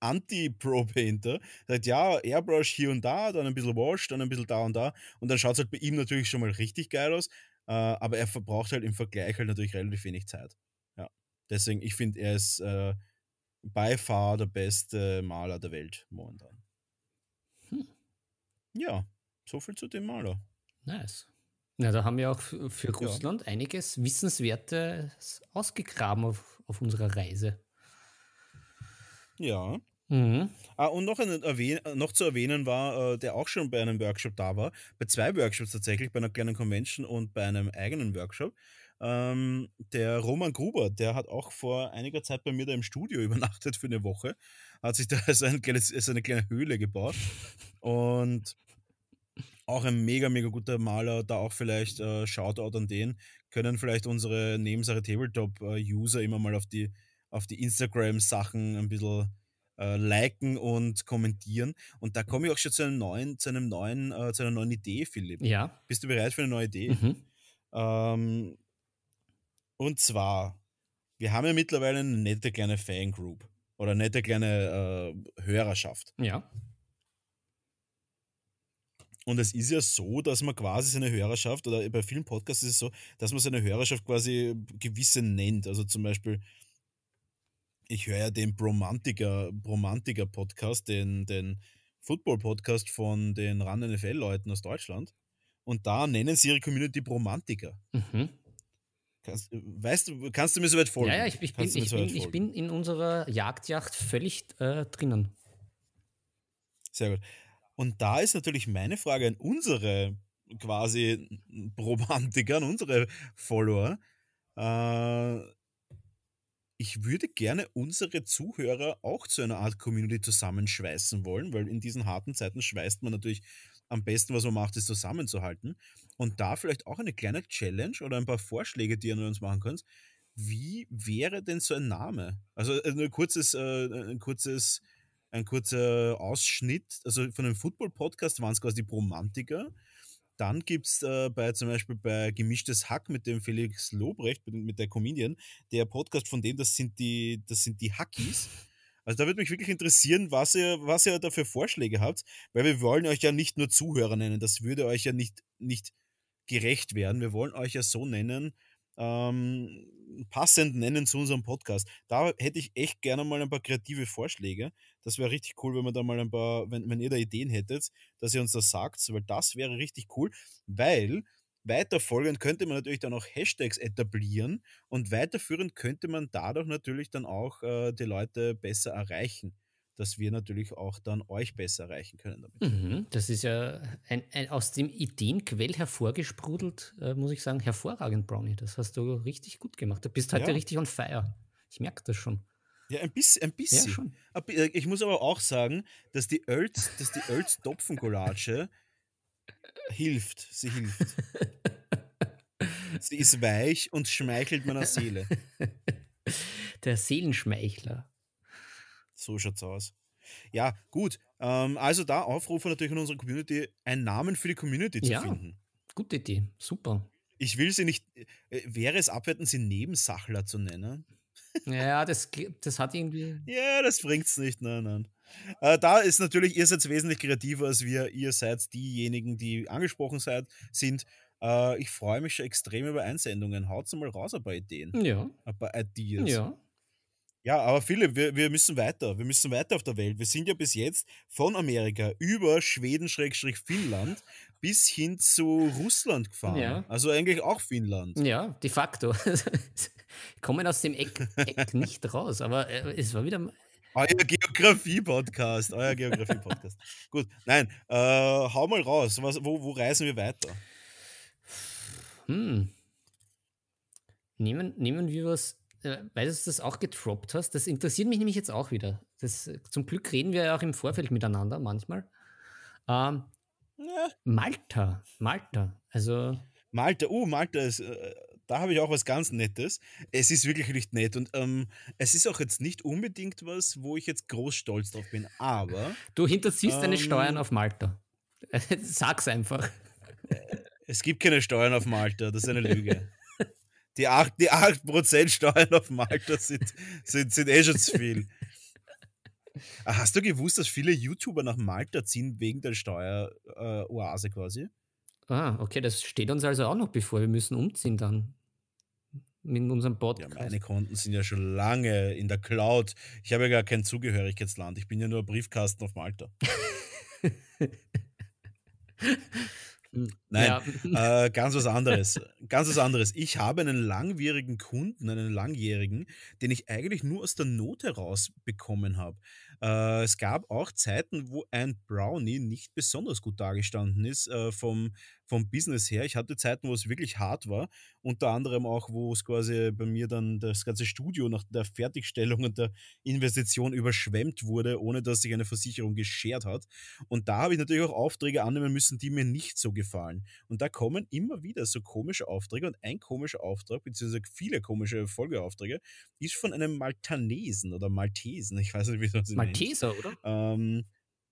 Anti-Pro-Painter. Sagt, ja, Airbrush hier und da, dann ein bisschen Wash, dann ein bisschen da und da. Und dann schaut es halt bei ihm natürlich schon mal richtig geil aus. Äh, aber er verbraucht halt im Vergleich halt natürlich relativ wenig Zeit. Ja. Deswegen, ich finde, er ist äh, by far der beste Maler der Welt momentan. Hm. Ja, so viel zu dem Maler. Nice. Na, da haben wir auch für Russland ja. einiges Wissenswertes ausgegraben auf, auf unserer Reise. Ja. Mhm. Ah, und noch, ein, noch zu erwähnen war, äh, der auch schon bei einem Workshop da war, bei zwei Workshops tatsächlich, bei einer kleinen Convention und bei einem eigenen Workshop. Ähm, der Roman Gruber, der hat auch vor einiger Zeit bei mir da im Studio <laughs> übernachtet für eine Woche, hat sich da <laughs> so, ein kleines, so eine kleine Höhle gebaut und auch ein mega, mega guter Maler, da auch vielleicht äh, Shoutout an den, können vielleicht unsere Nebensache Tabletop-User immer mal auf die, auf die Instagram-Sachen ein bisschen äh, liken und kommentieren. Und da komme ich auch schon zu einem neuen, zu einem neuen, äh, zu einer neuen Idee, Philipp. Ja. Bist du bereit für eine neue Idee? Mhm. Ähm, und zwar, wir haben ja mittlerweile eine nette kleine Fangroup oder eine nette kleine äh, Hörerschaft. Ja. Und es ist ja so, dass man quasi seine Hörerschaft, oder bei vielen Podcasts ist es so, dass man seine Hörerschaft quasi gewisse nennt. Also zum Beispiel, ich höre ja den Bromantiker, Bromantiker Podcast, den, den Football-Podcast von den Run NFL-Leuten aus Deutschland. Und da nennen sie ihre Community Bromantiker. Mhm. Kannst, weißt du, kannst du mir so weit folgen? Ja, ja, ich, ich, bin, ich, bin, ich bin, in unserer Jagdjacht völlig äh, drinnen. Sehr gut. Und da ist natürlich meine Frage an unsere quasi Romantiker, an unsere Follower. Äh, ich würde gerne unsere Zuhörer auch zu einer Art Community zusammenschweißen wollen, weil in diesen harten Zeiten schweißt man natürlich am besten, was man macht, ist zusammenzuhalten. Und da vielleicht auch eine kleine Challenge oder ein paar Vorschläge, die ihr uns machen könnt. Wie wäre denn so ein Name? Also äh, ein kurzes, äh, ein kurzes ein kurzer Ausschnitt. Also von einem Football-Podcast waren es quasi die Bromantiker. Dann gibt es äh, bei zum Beispiel bei Gemischtes Hack mit dem Felix Lobrecht, mit, der Comedian, der Podcast von dem, das sind die, das sind die Hackies. Also da würde mich wirklich interessieren, was ihr, was ihr da für Vorschläge habt, weil wir wollen euch ja nicht nur Zuhörer nennen, das würde euch ja nicht, nicht gerecht werden. Wir wollen euch ja so nennen, ähm, passend nennen zu unserem Podcast. Da hätte ich echt gerne mal ein paar kreative Vorschläge. Das wäre richtig cool, wenn wir da mal ein paar, wenn, wenn ihr da Ideen hättet, dass ihr uns das sagt, weil das wäre richtig cool, weil weiterfolgend könnte man natürlich dann auch Hashtags etablieren und weiterführend könnte man dadurch natürlich dann auch äh, die Leute besser erreichen dass wir natürlich auch dann euch besser erreichen können damit. Mhm, das ist ja ein, ein, aus dem Ideenquell hervorgesprudelt, äh, muss ich sagen, hervorragend, Brownie. Das hast du richtig gut gemacht. Du bist heute ja. richtig on fire. Ich merke das schon. Ja, ein bisschen. Ein bisschen. Ja, schon. Äh, ich muss aber auch sagen, dass die Öls, dass die Öls Topfencollage hilft. Sie hilft. <laughs> Sie ist weich und schmeichelt meiner Seele. Der Seelenschmeichler. So schaut's aus. Ja, gut. Ähm, also da Aufrufe natürlich an unsere Community, einen Namen für die Community zu ja, finden. Gute Idee, super. Ich will sie nicht. Äh, wäre es abwertend, sie Nebensachler zu nennen? Ja, das, das hat irgendwie. Ja, das bringt's nicht, nein, nein. Äh, da ist natürlich, ihr seid wesentlich kreativer als wir. Ihr seid diejenigen, die angesprochen seid, sind. Äh, ich freue mich schon extrem über Einsendungen. Haut's mal raus ein paar Ideen. Ja. Ein paar Ideas. Ja. Ja, aber Philipp, wir, wir müssen weiter. Wir müssen weiter auf der Welt. Wir sind ja bis jetzt von Amerika über Schweden-Finnland bis hin zu Russland gefahren. Ja. Also eigentlich auch Finnland. Ja, de facto. <laughs> Kommen aus dem Eck, Eck nicht raus, aber äh, es war wieder. Euer Geografie-Podcast. Euer Geografie-Podcast. <laughs> Gut, nein, äh, hau mal raus. Was, wo, wo reisen wir weiter? Hm. Nehmen, nehmen wir was weil du das auch getroppt hast, das interessiert mich nämlich jetzt auch wieder. Das, zum Glück reden wir ja auch im Vorfeld miteinander manchmal. Ähm, ja. Malta, Malta, also. Malta, oh, Malta ist, äh, da habe ich auch was ganz Nettes. Es ist wirklich nicht nett und ähm, es ist auch jetzt nicht unbedingt was, wo ich jetzt groß stolz drauf bin, aber. Du hinterziehst ähm, deine Steuern auf Malta. <laughs> Sag's einfach. Es gibt keine Steuern auf Malta, das ist eine Lüge. <laughs> die 8%, die 8 Steuern auf Malta sind, sind, sind eh schon zu viel. <laughs> Ah, hast du gewusst, dass viele YouTuber nach Malta ziehen wegen der Steueroase äh, quasi? Ah, okay, das steht uns also auch noch bevor. Wir müssen umziehen dann mit unserem Podcast. Ja, meine Konten sind ja schon lange in der Cloud. Ich habe ja gar kein Zugehörigkeitsland. Ich bin ja nur Briefkasten auf Malta. <laughs> Nein, ja. äh, ganz was anderes. <laughs> Ganz was anderes. Ich habe einen langwierigen Kunden, einen langjährigen, den ich eigentlich nur aus der Not heraus bekommen habe. Äh, es gab auch Zeiten, wo ein Brownie nicht besonders gut dargestanden ist äh, vom, vom Business her. Ich hatte Zeiten, wo es wirklich hart war. Unter anderem auch, wo es quasi bei mir dann das ganze Studio nach der Fertigstellung und der Investition überschwemmt wurde, ohne dass sich eine Versicherung geschert hat. Und da habe ich natürlich auch Aufträge annehmen müssen, die mir nicht so gefallen. Und da kommen immer wieder so komische Aufträge. Und ein komischer Auftrag, beziehungsweise viele komische Folgeaufträge, ist von einem Maltanesen oder Maltesen. Ich weiß nicht, wie das Malteser, oder? Ähm,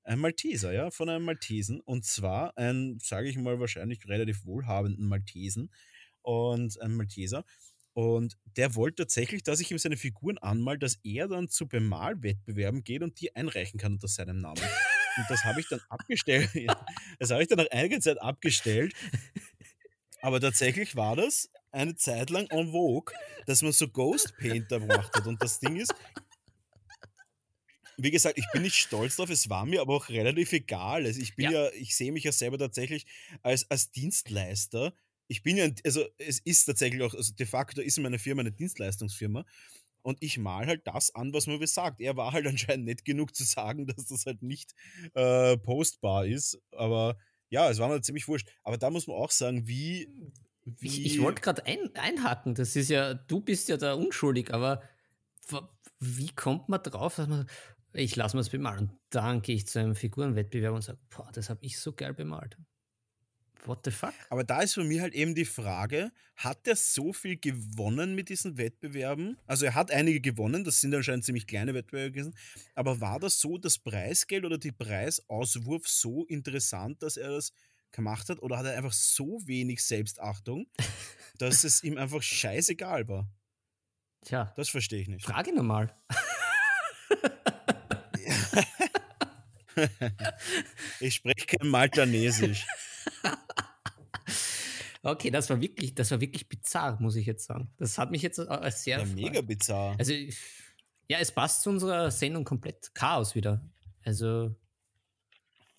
ein Malteser, ja, von einem Maltesen. Und zwar ein, sage ich mal, wahrscheinlich relativ wohlhabenden Maltesen und ein Malteser. Und der wollte tatsächlich, dass ich ihm seine Figuren anmal, dass er dann zu Bemalwettbewerben geht und die einreichen kann unter seinem Namen. Und das habe ich dann abgestellt. <laughs> Das habe ich dann nach einiger Zeit abgestellt. Aber tatsächlich war das eine Zeit lang en vogue, dass man so Ghost Painter gemacht hat. Und das Ding ist, wie gesagt, ich bin nicht stolz drauf, es war mir aber auch relativ egal. Also ich bin ja, ja ich sehe mich ja selber tatsächlich als, als Dienstleister. Ich bin ja, also es ist tatsächlich auch, also de facto ist meine Firma eine Dienstleistungsfirma und ich mal halt das an, was man mir sagt. Er war halt <laughs> anscheinend nett genug zu sagen, dass das halt nicht äh, postbar ist, aber ja, es war mir ziemlich wurscht. Aber da muss man auch sagen, wie. wie ich, ich wollte gerade ein, einhaken, das ist ja, du bist ja da unschuldig, aber wie kommt man drauf, dass man, ich lasse mir es bemalen. Und dann gehe ich zu einem Figurenwettbewerb und sage, boah, das habe ich so geil bemalt. What the fuck? Aber da ist für mich halt eben die Frage, hat er so viel gewonnen mit diesen Wettbewerben? Also er hat einige gewonnen, das sind anscheinend ziemlich kleine Wettbewerbe gewesen. Aber war das so, das Preisgeld oder die Preisauswurf so interessant, dass er das gemacht hat? Oder hat er einfach so wenig Selbstachtung, <laughs> dass es ihm einfach scheißegal war? Tja. Das verstehe ich nicht. Frage nochmal. <laughs> <laughs> ich spreche kein Maltanesisch. Okay, das war wirklich, das war wirklich bizarr, muss ich jetzt sagen. Das hat mich jetzt äh, sehr. Ja, mega bizarr. Also, ja, es passt zu unserer Sendung komplett Chaos wieder. Also.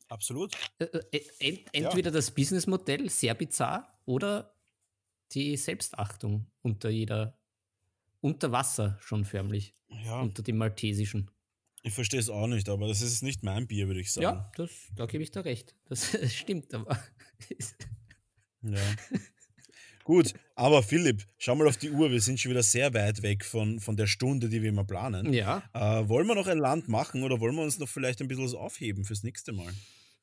Absolut. Äh, äh, ent, entweder ja. das Businessmodell sehr bizarr oder die Selbstachtung unter jeder, unter Wasser schon förmlich. Ja. Unter dem Maltesischen. Ich verstehe es auch nicht, aber das ist nicht mein Bier, würde ich sagen. Ja, das, da gebe ich da recht. <laughs> Das, stimmt, aber. ja. <laughs> Gut, aber Philipp, schau mal auf die Uhr. Wir sind schon wieder sehr weit weg von, von der Stunde, die wir immer planen. Ja. Äh, wollen wir noch ein Land machen oder wollen wir uns noch vielleicht ein bisschen was aufheben fürs nächste Mal?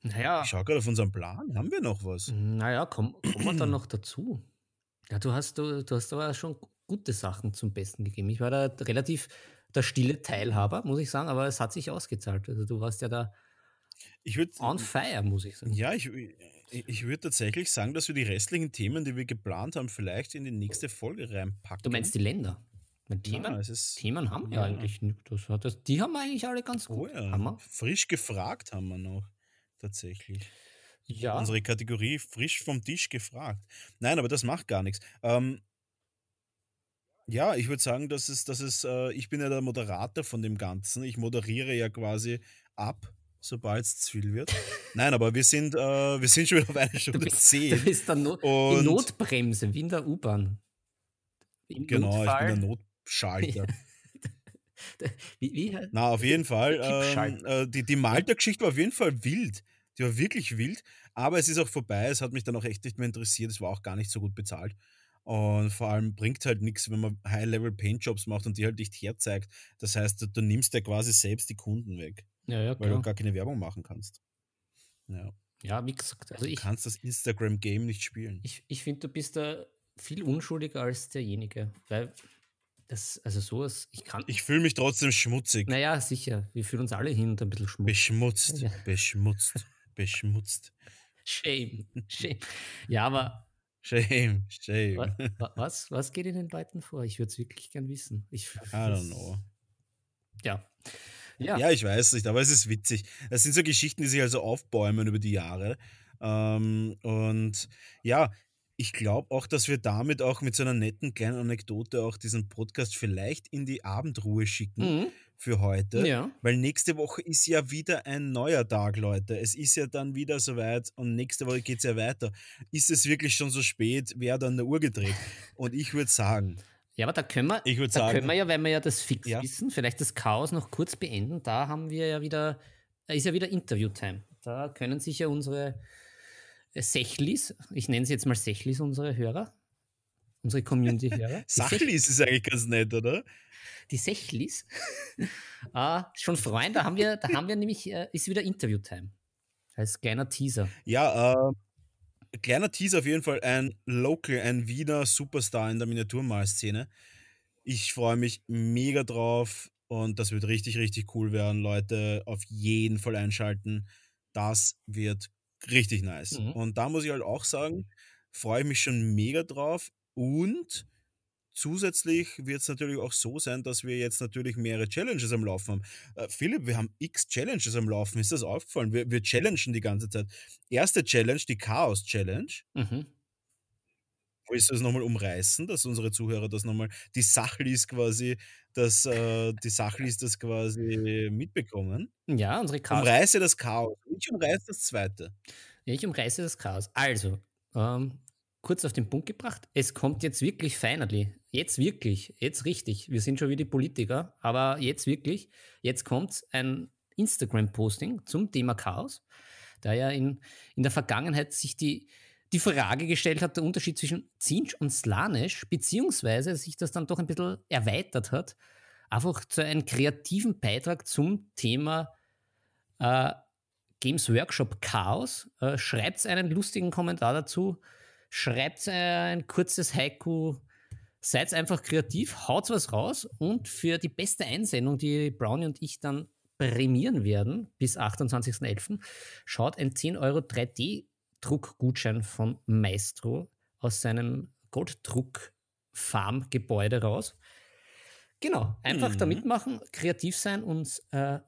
Naja. Ich schaue gerade auf unseren Plan. Haben wir noch was? Naja, kommen komm wir dann noch dazu. Ja, du hast, du, du hast aber schon gute Sachen zum Besten gegeben. Ich war da relativ der stille Teilhaber, muss ich sagen, aber es hat sich ausgezahlt. Also du warst ja da ich würd, on fire, muss ich sagen. Ja, ich, ich würde tatsächlich sagen, dass wir die restlichen Themen, die wir geplant haben, vielleicht in die nächste Folge reinpacken. Du meinst die Länder? Themen, ja, Themen haben wir ja. eigentlich nicht. Das, das, die haben wir eigentlich alle ganz oh gut. Oh ja. Frisch gefragt haben wir noch, tatsächlich. Ja. Unsere Kategorie frisch vom Tisch gefragt. Nein, aber das macht gar nichts. Ähm, ja, ich würde sagen, dass es, dass es, äh, ich bin ja der Moderator von dem Ganzen. Ich moderiere ja quasi ab, sobald es zu viel wird. Nein, aber wir sind, äh, wir sind schon wieder auf eine Stunde du bist, zehn. Du bist dann no die Notbremse, wie in der U-Bahn. Genau, Notfall. ich bin der Notschalter. <laughs> wie, wie Na, auf jeden Fall. Ähm, äh, die die Malta-Geschichte war auf jeden Fall wild. Die war wirklich wild. Aber es ist auch vorbei. Es hat mich dann auch echt nicht mehr interessiert. Es war auch gar nicht so gut bezahlt. Und vor allem bringt halt nichts, wenn man High-Level-Paint-Jobs macht und die halt nicht herzeigt. Das heißt, du, du, nimmst ja quasi selbst die Kunden weg. Ja, ja, weil du gar keine Werbung machen kannst. Ja. Ja, wie gesagt, also du ich. kannst das Instagram-Game nicht spielen. Ich, ich finde, du bist da viel unschuldiger als derjenige. Weil das, also sowas, ich kann. Ich fühle mich trotzdem schmutzig. Naja, sicher. Wir fühlen uns alle hin und ein bisschen schmutzig. Beschmutzt, ja. beschmutzt, beschmutzt. <laughs> Shame, shame. Ja, aber Shame, shame. <laughs> Was, was geht in den Leuten vor? Ich würde es wirklich gern wissen. Ich, I don't know. Ja. Ja. ja, ich weiß nicht, aber es ist witzig. Es sind so Geschichten, die sich also aufbäumen über die Jahre. Ähm, und ja, ich glaube auch, dass wir damit auch mit so einer netten kleinen Anekdote auch diesen Podcast vielleicht in die Abendruhe schicken mhm. Für heute. Ja. Weil nächste Woche ist ja wieder ein neuer Tag, Leute. Es ist ja dann wieder soweit und nächste Woche geht es ja weiter. Ist es wirklich schon so spät? Wer hat an der Uhr gedreht? Und ich würde sagen. Ja, aber da können wir, ich da sagen, können wir ja, wenn wir ja das fix ja. wissen, vielleicht das Chaos noch kurz beenden. Da haben wir ja wieder, ist ja wieder Interview-Time. Da können sich ja unsere Sechlis, ich nenne sie jetzt mal Sechlis, unsere Hörer, unsere Community-Hörer. <laughs> Sachlis ist eigentlich ganz nett, oder? Die Sechlis. äh, <laughs> schon freuen, da haben wir, da haben wir nämlich, äh, ist wieder Interview-Time. Als kleiner Teaser. Ja, äh, kleiner Teaser auf jeden Fall. Ein Local, ein Wiener Superstar in der Miniaturmalszene. Ich freue mich mega drauf und das wird richtig, richtig cool werden. Leute, auf jeden Fall einschalten. Das wird richtig nice. Mhm. Und da muss ich halt auch sagen, freue ich mich schon mega drauf. Und zusätzlich wird es natürlich auch so sein, dass wir jetzt natürlich mehrere Challenges am Laufen haben. Äh, Philipp, wir haben x Challenges am Laufen. Ist das aufgefallen? Wir, wir challengen die ganze Zeit. Erste Challenge, die Chaos Challenge. Mhm. Willst du das nochmal umreißen, dass unsere Zuhörer das nochmal, die Sachlis quasi, dass äh, die Sachlis das quasi mitbekommen? Ja, unsere Chaos. Umreiße das Chaos. Ich umreiße das zweite. Ich umreiße das Chaos. Also, ähm, kurz auf den Punkt gebracht. Es kommt jetzt wirklich finally. Jetzt wirklich. Jetzt richtig. Wir sind schon wie die Politiker, aber jetzt wirklich. Jetzt kommt ein Instagram-Posting zum Thema Chaos, da ja in, in der Vergangenheit sich die die Frage gestellt hat, der Unterschied zwischen Zinsch und Slanisch, beziehungsweise sich das dann doch ein bisschen erweitert hat, einfach zu einem kreativen Beitrag zum Thema äh, Games Workshop Chaos. Äh, schreibt einen lustigen Kommentar dazu, schreibt ein kurzes Haiku, seid einfach kreativ, haut was raus und für die beste Einsendung, die Brownie und ich dann prämieren werden bis 28.11., schaut ein 10 Euro 3D Druckgutschein von Maestro aus seinem Golddruck-Farm-Gebäude raus. Genau, einfach mhm. da mitmachen, kreativ sein und äh,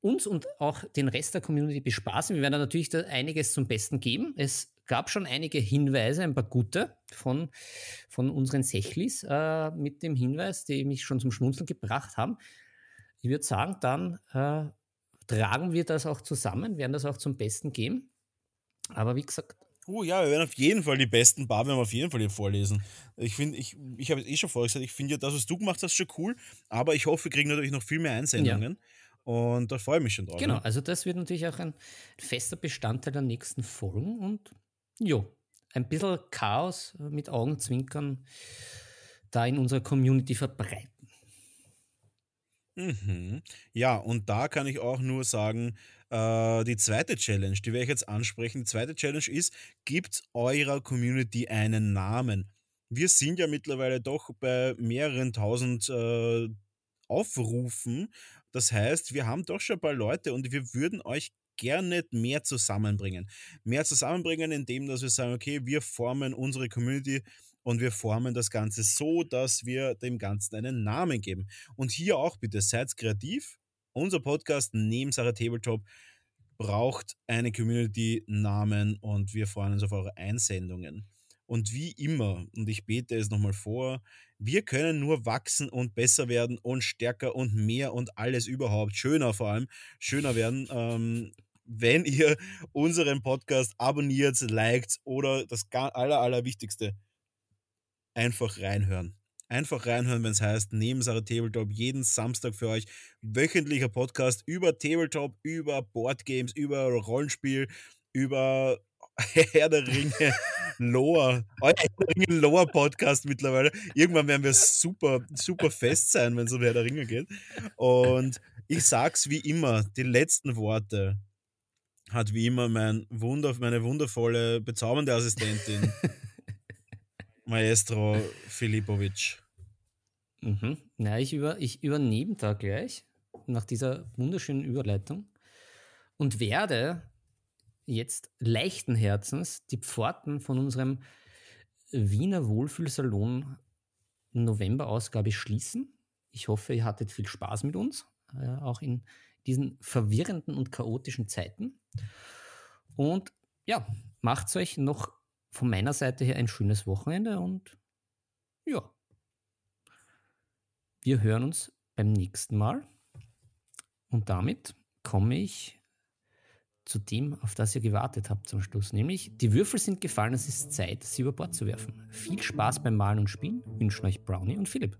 uns und auch den Rest der Community bespaßen. Wir werden natürlich da einiges zum Besten geben. Es gab schon einige Hinweise, ein paar gute von, von unseren Sechlis äh, mit dem Hinweis, die mich schon zum Schmunzeln gebracht haben. Ich würde sagen, dann äh, tragen wir das auch zusammen, werden das auch zum Besten geben. Aber wie gesagt. Oh ja, wir werden auf jeden Fall die besten Bar, werden wir auf jeden Fall hier vorlesen. Ich finde, ich, ich habe es eh schon vorher gesagt, ich finde ja das, was du gemacht hast, schon cool, aber ich hoffe, wir kriegen natürlich noch viel mehr Einsendungen. Ja. Und da freue ich mich schon drauf. Genau, ne? also das wird natürlich auch ein fester Bestandteil der nächsten Folgen und jo, ein bisschen Chaos mit Augenzwinkern da in unserer Community verbreiten. Mhm. Ja, und da kann ich auch nur sagen, äh, die zweite Challenge, die werde ich jetzt ansprechen. Die zweite Challenge ist, gibt eurer Community einen Namen. Wir sind ja mittlerweile doch bei mehreren tausend äh, Aufrufen. Das heißt, wir haben doch schon ein paar Leute und wir würden euch gerne mehr zusammenbringen. Mehr zusammenbringen, indem dass wir sagen, okay, wir formen unsere Community und wir formen das Ganze so, dass wir dem Ganzen einen Namen geben. Und hier auch bitte, seid kreav, unser Podcast Nebensache Tabletop braucht eine Community-Namen und wir freuen uns auf eure Einsendungen. Und wie immer, und ich bete es nochmal vor, wir können nur wachsen und besser werden und stärker und mehr und alles überhaupt, schöner vor allem, schöner werden, ähm, wenn ihr <laughs> unseren Podcast abonniert, liked oder das aller, allerwichtigste, einfach reinhören. Einfach reinhören, wenn es heißt, Nebensache Tabletop, jeden Samstag für euch. Wöchentlicher Podcast über Tabletop, über Boardgames, über Rollenspiel, über <laughs> Herr der Ringe, Lore, euer Herr der Ringe Lore Podcast mittlerweile. Irgendwann werden wir super, super fest sein, wenn es um Herr der Ringe geht. Und ich sag's wie immer, die letzten Worte hat wie immer mein Wunder, meine wundervolle, bezaubernde Assistentin, <laughs> Maestro Filipovic. Mhm. Na, ich, über, ich übernehme da gleich nach dieser wunderschönen Überleitung und werde jetzt leichten Herzens die Pforten von unserem Wiener Wohlfühlsalon November-Ausgabe schließen. Ich hoffe, ihr hattet viel Spaß mit uns, äh, auch in, diesen verwirrenden und chaotischen Zeiten. Und ja, macht euch noch von meiner Seite her ein schönes Wochenende und ja, wir hören uns beim nächsten Mal. Und damit komme ich zu dem, auf das ihr gewartet habt zum Schluss, nämlich die Würfel sind gefallen, es ist Zeit, sie über Bord zu werfen. Viel Spaß beim Malen und Spielen wünschen euch Brownie und Philipp.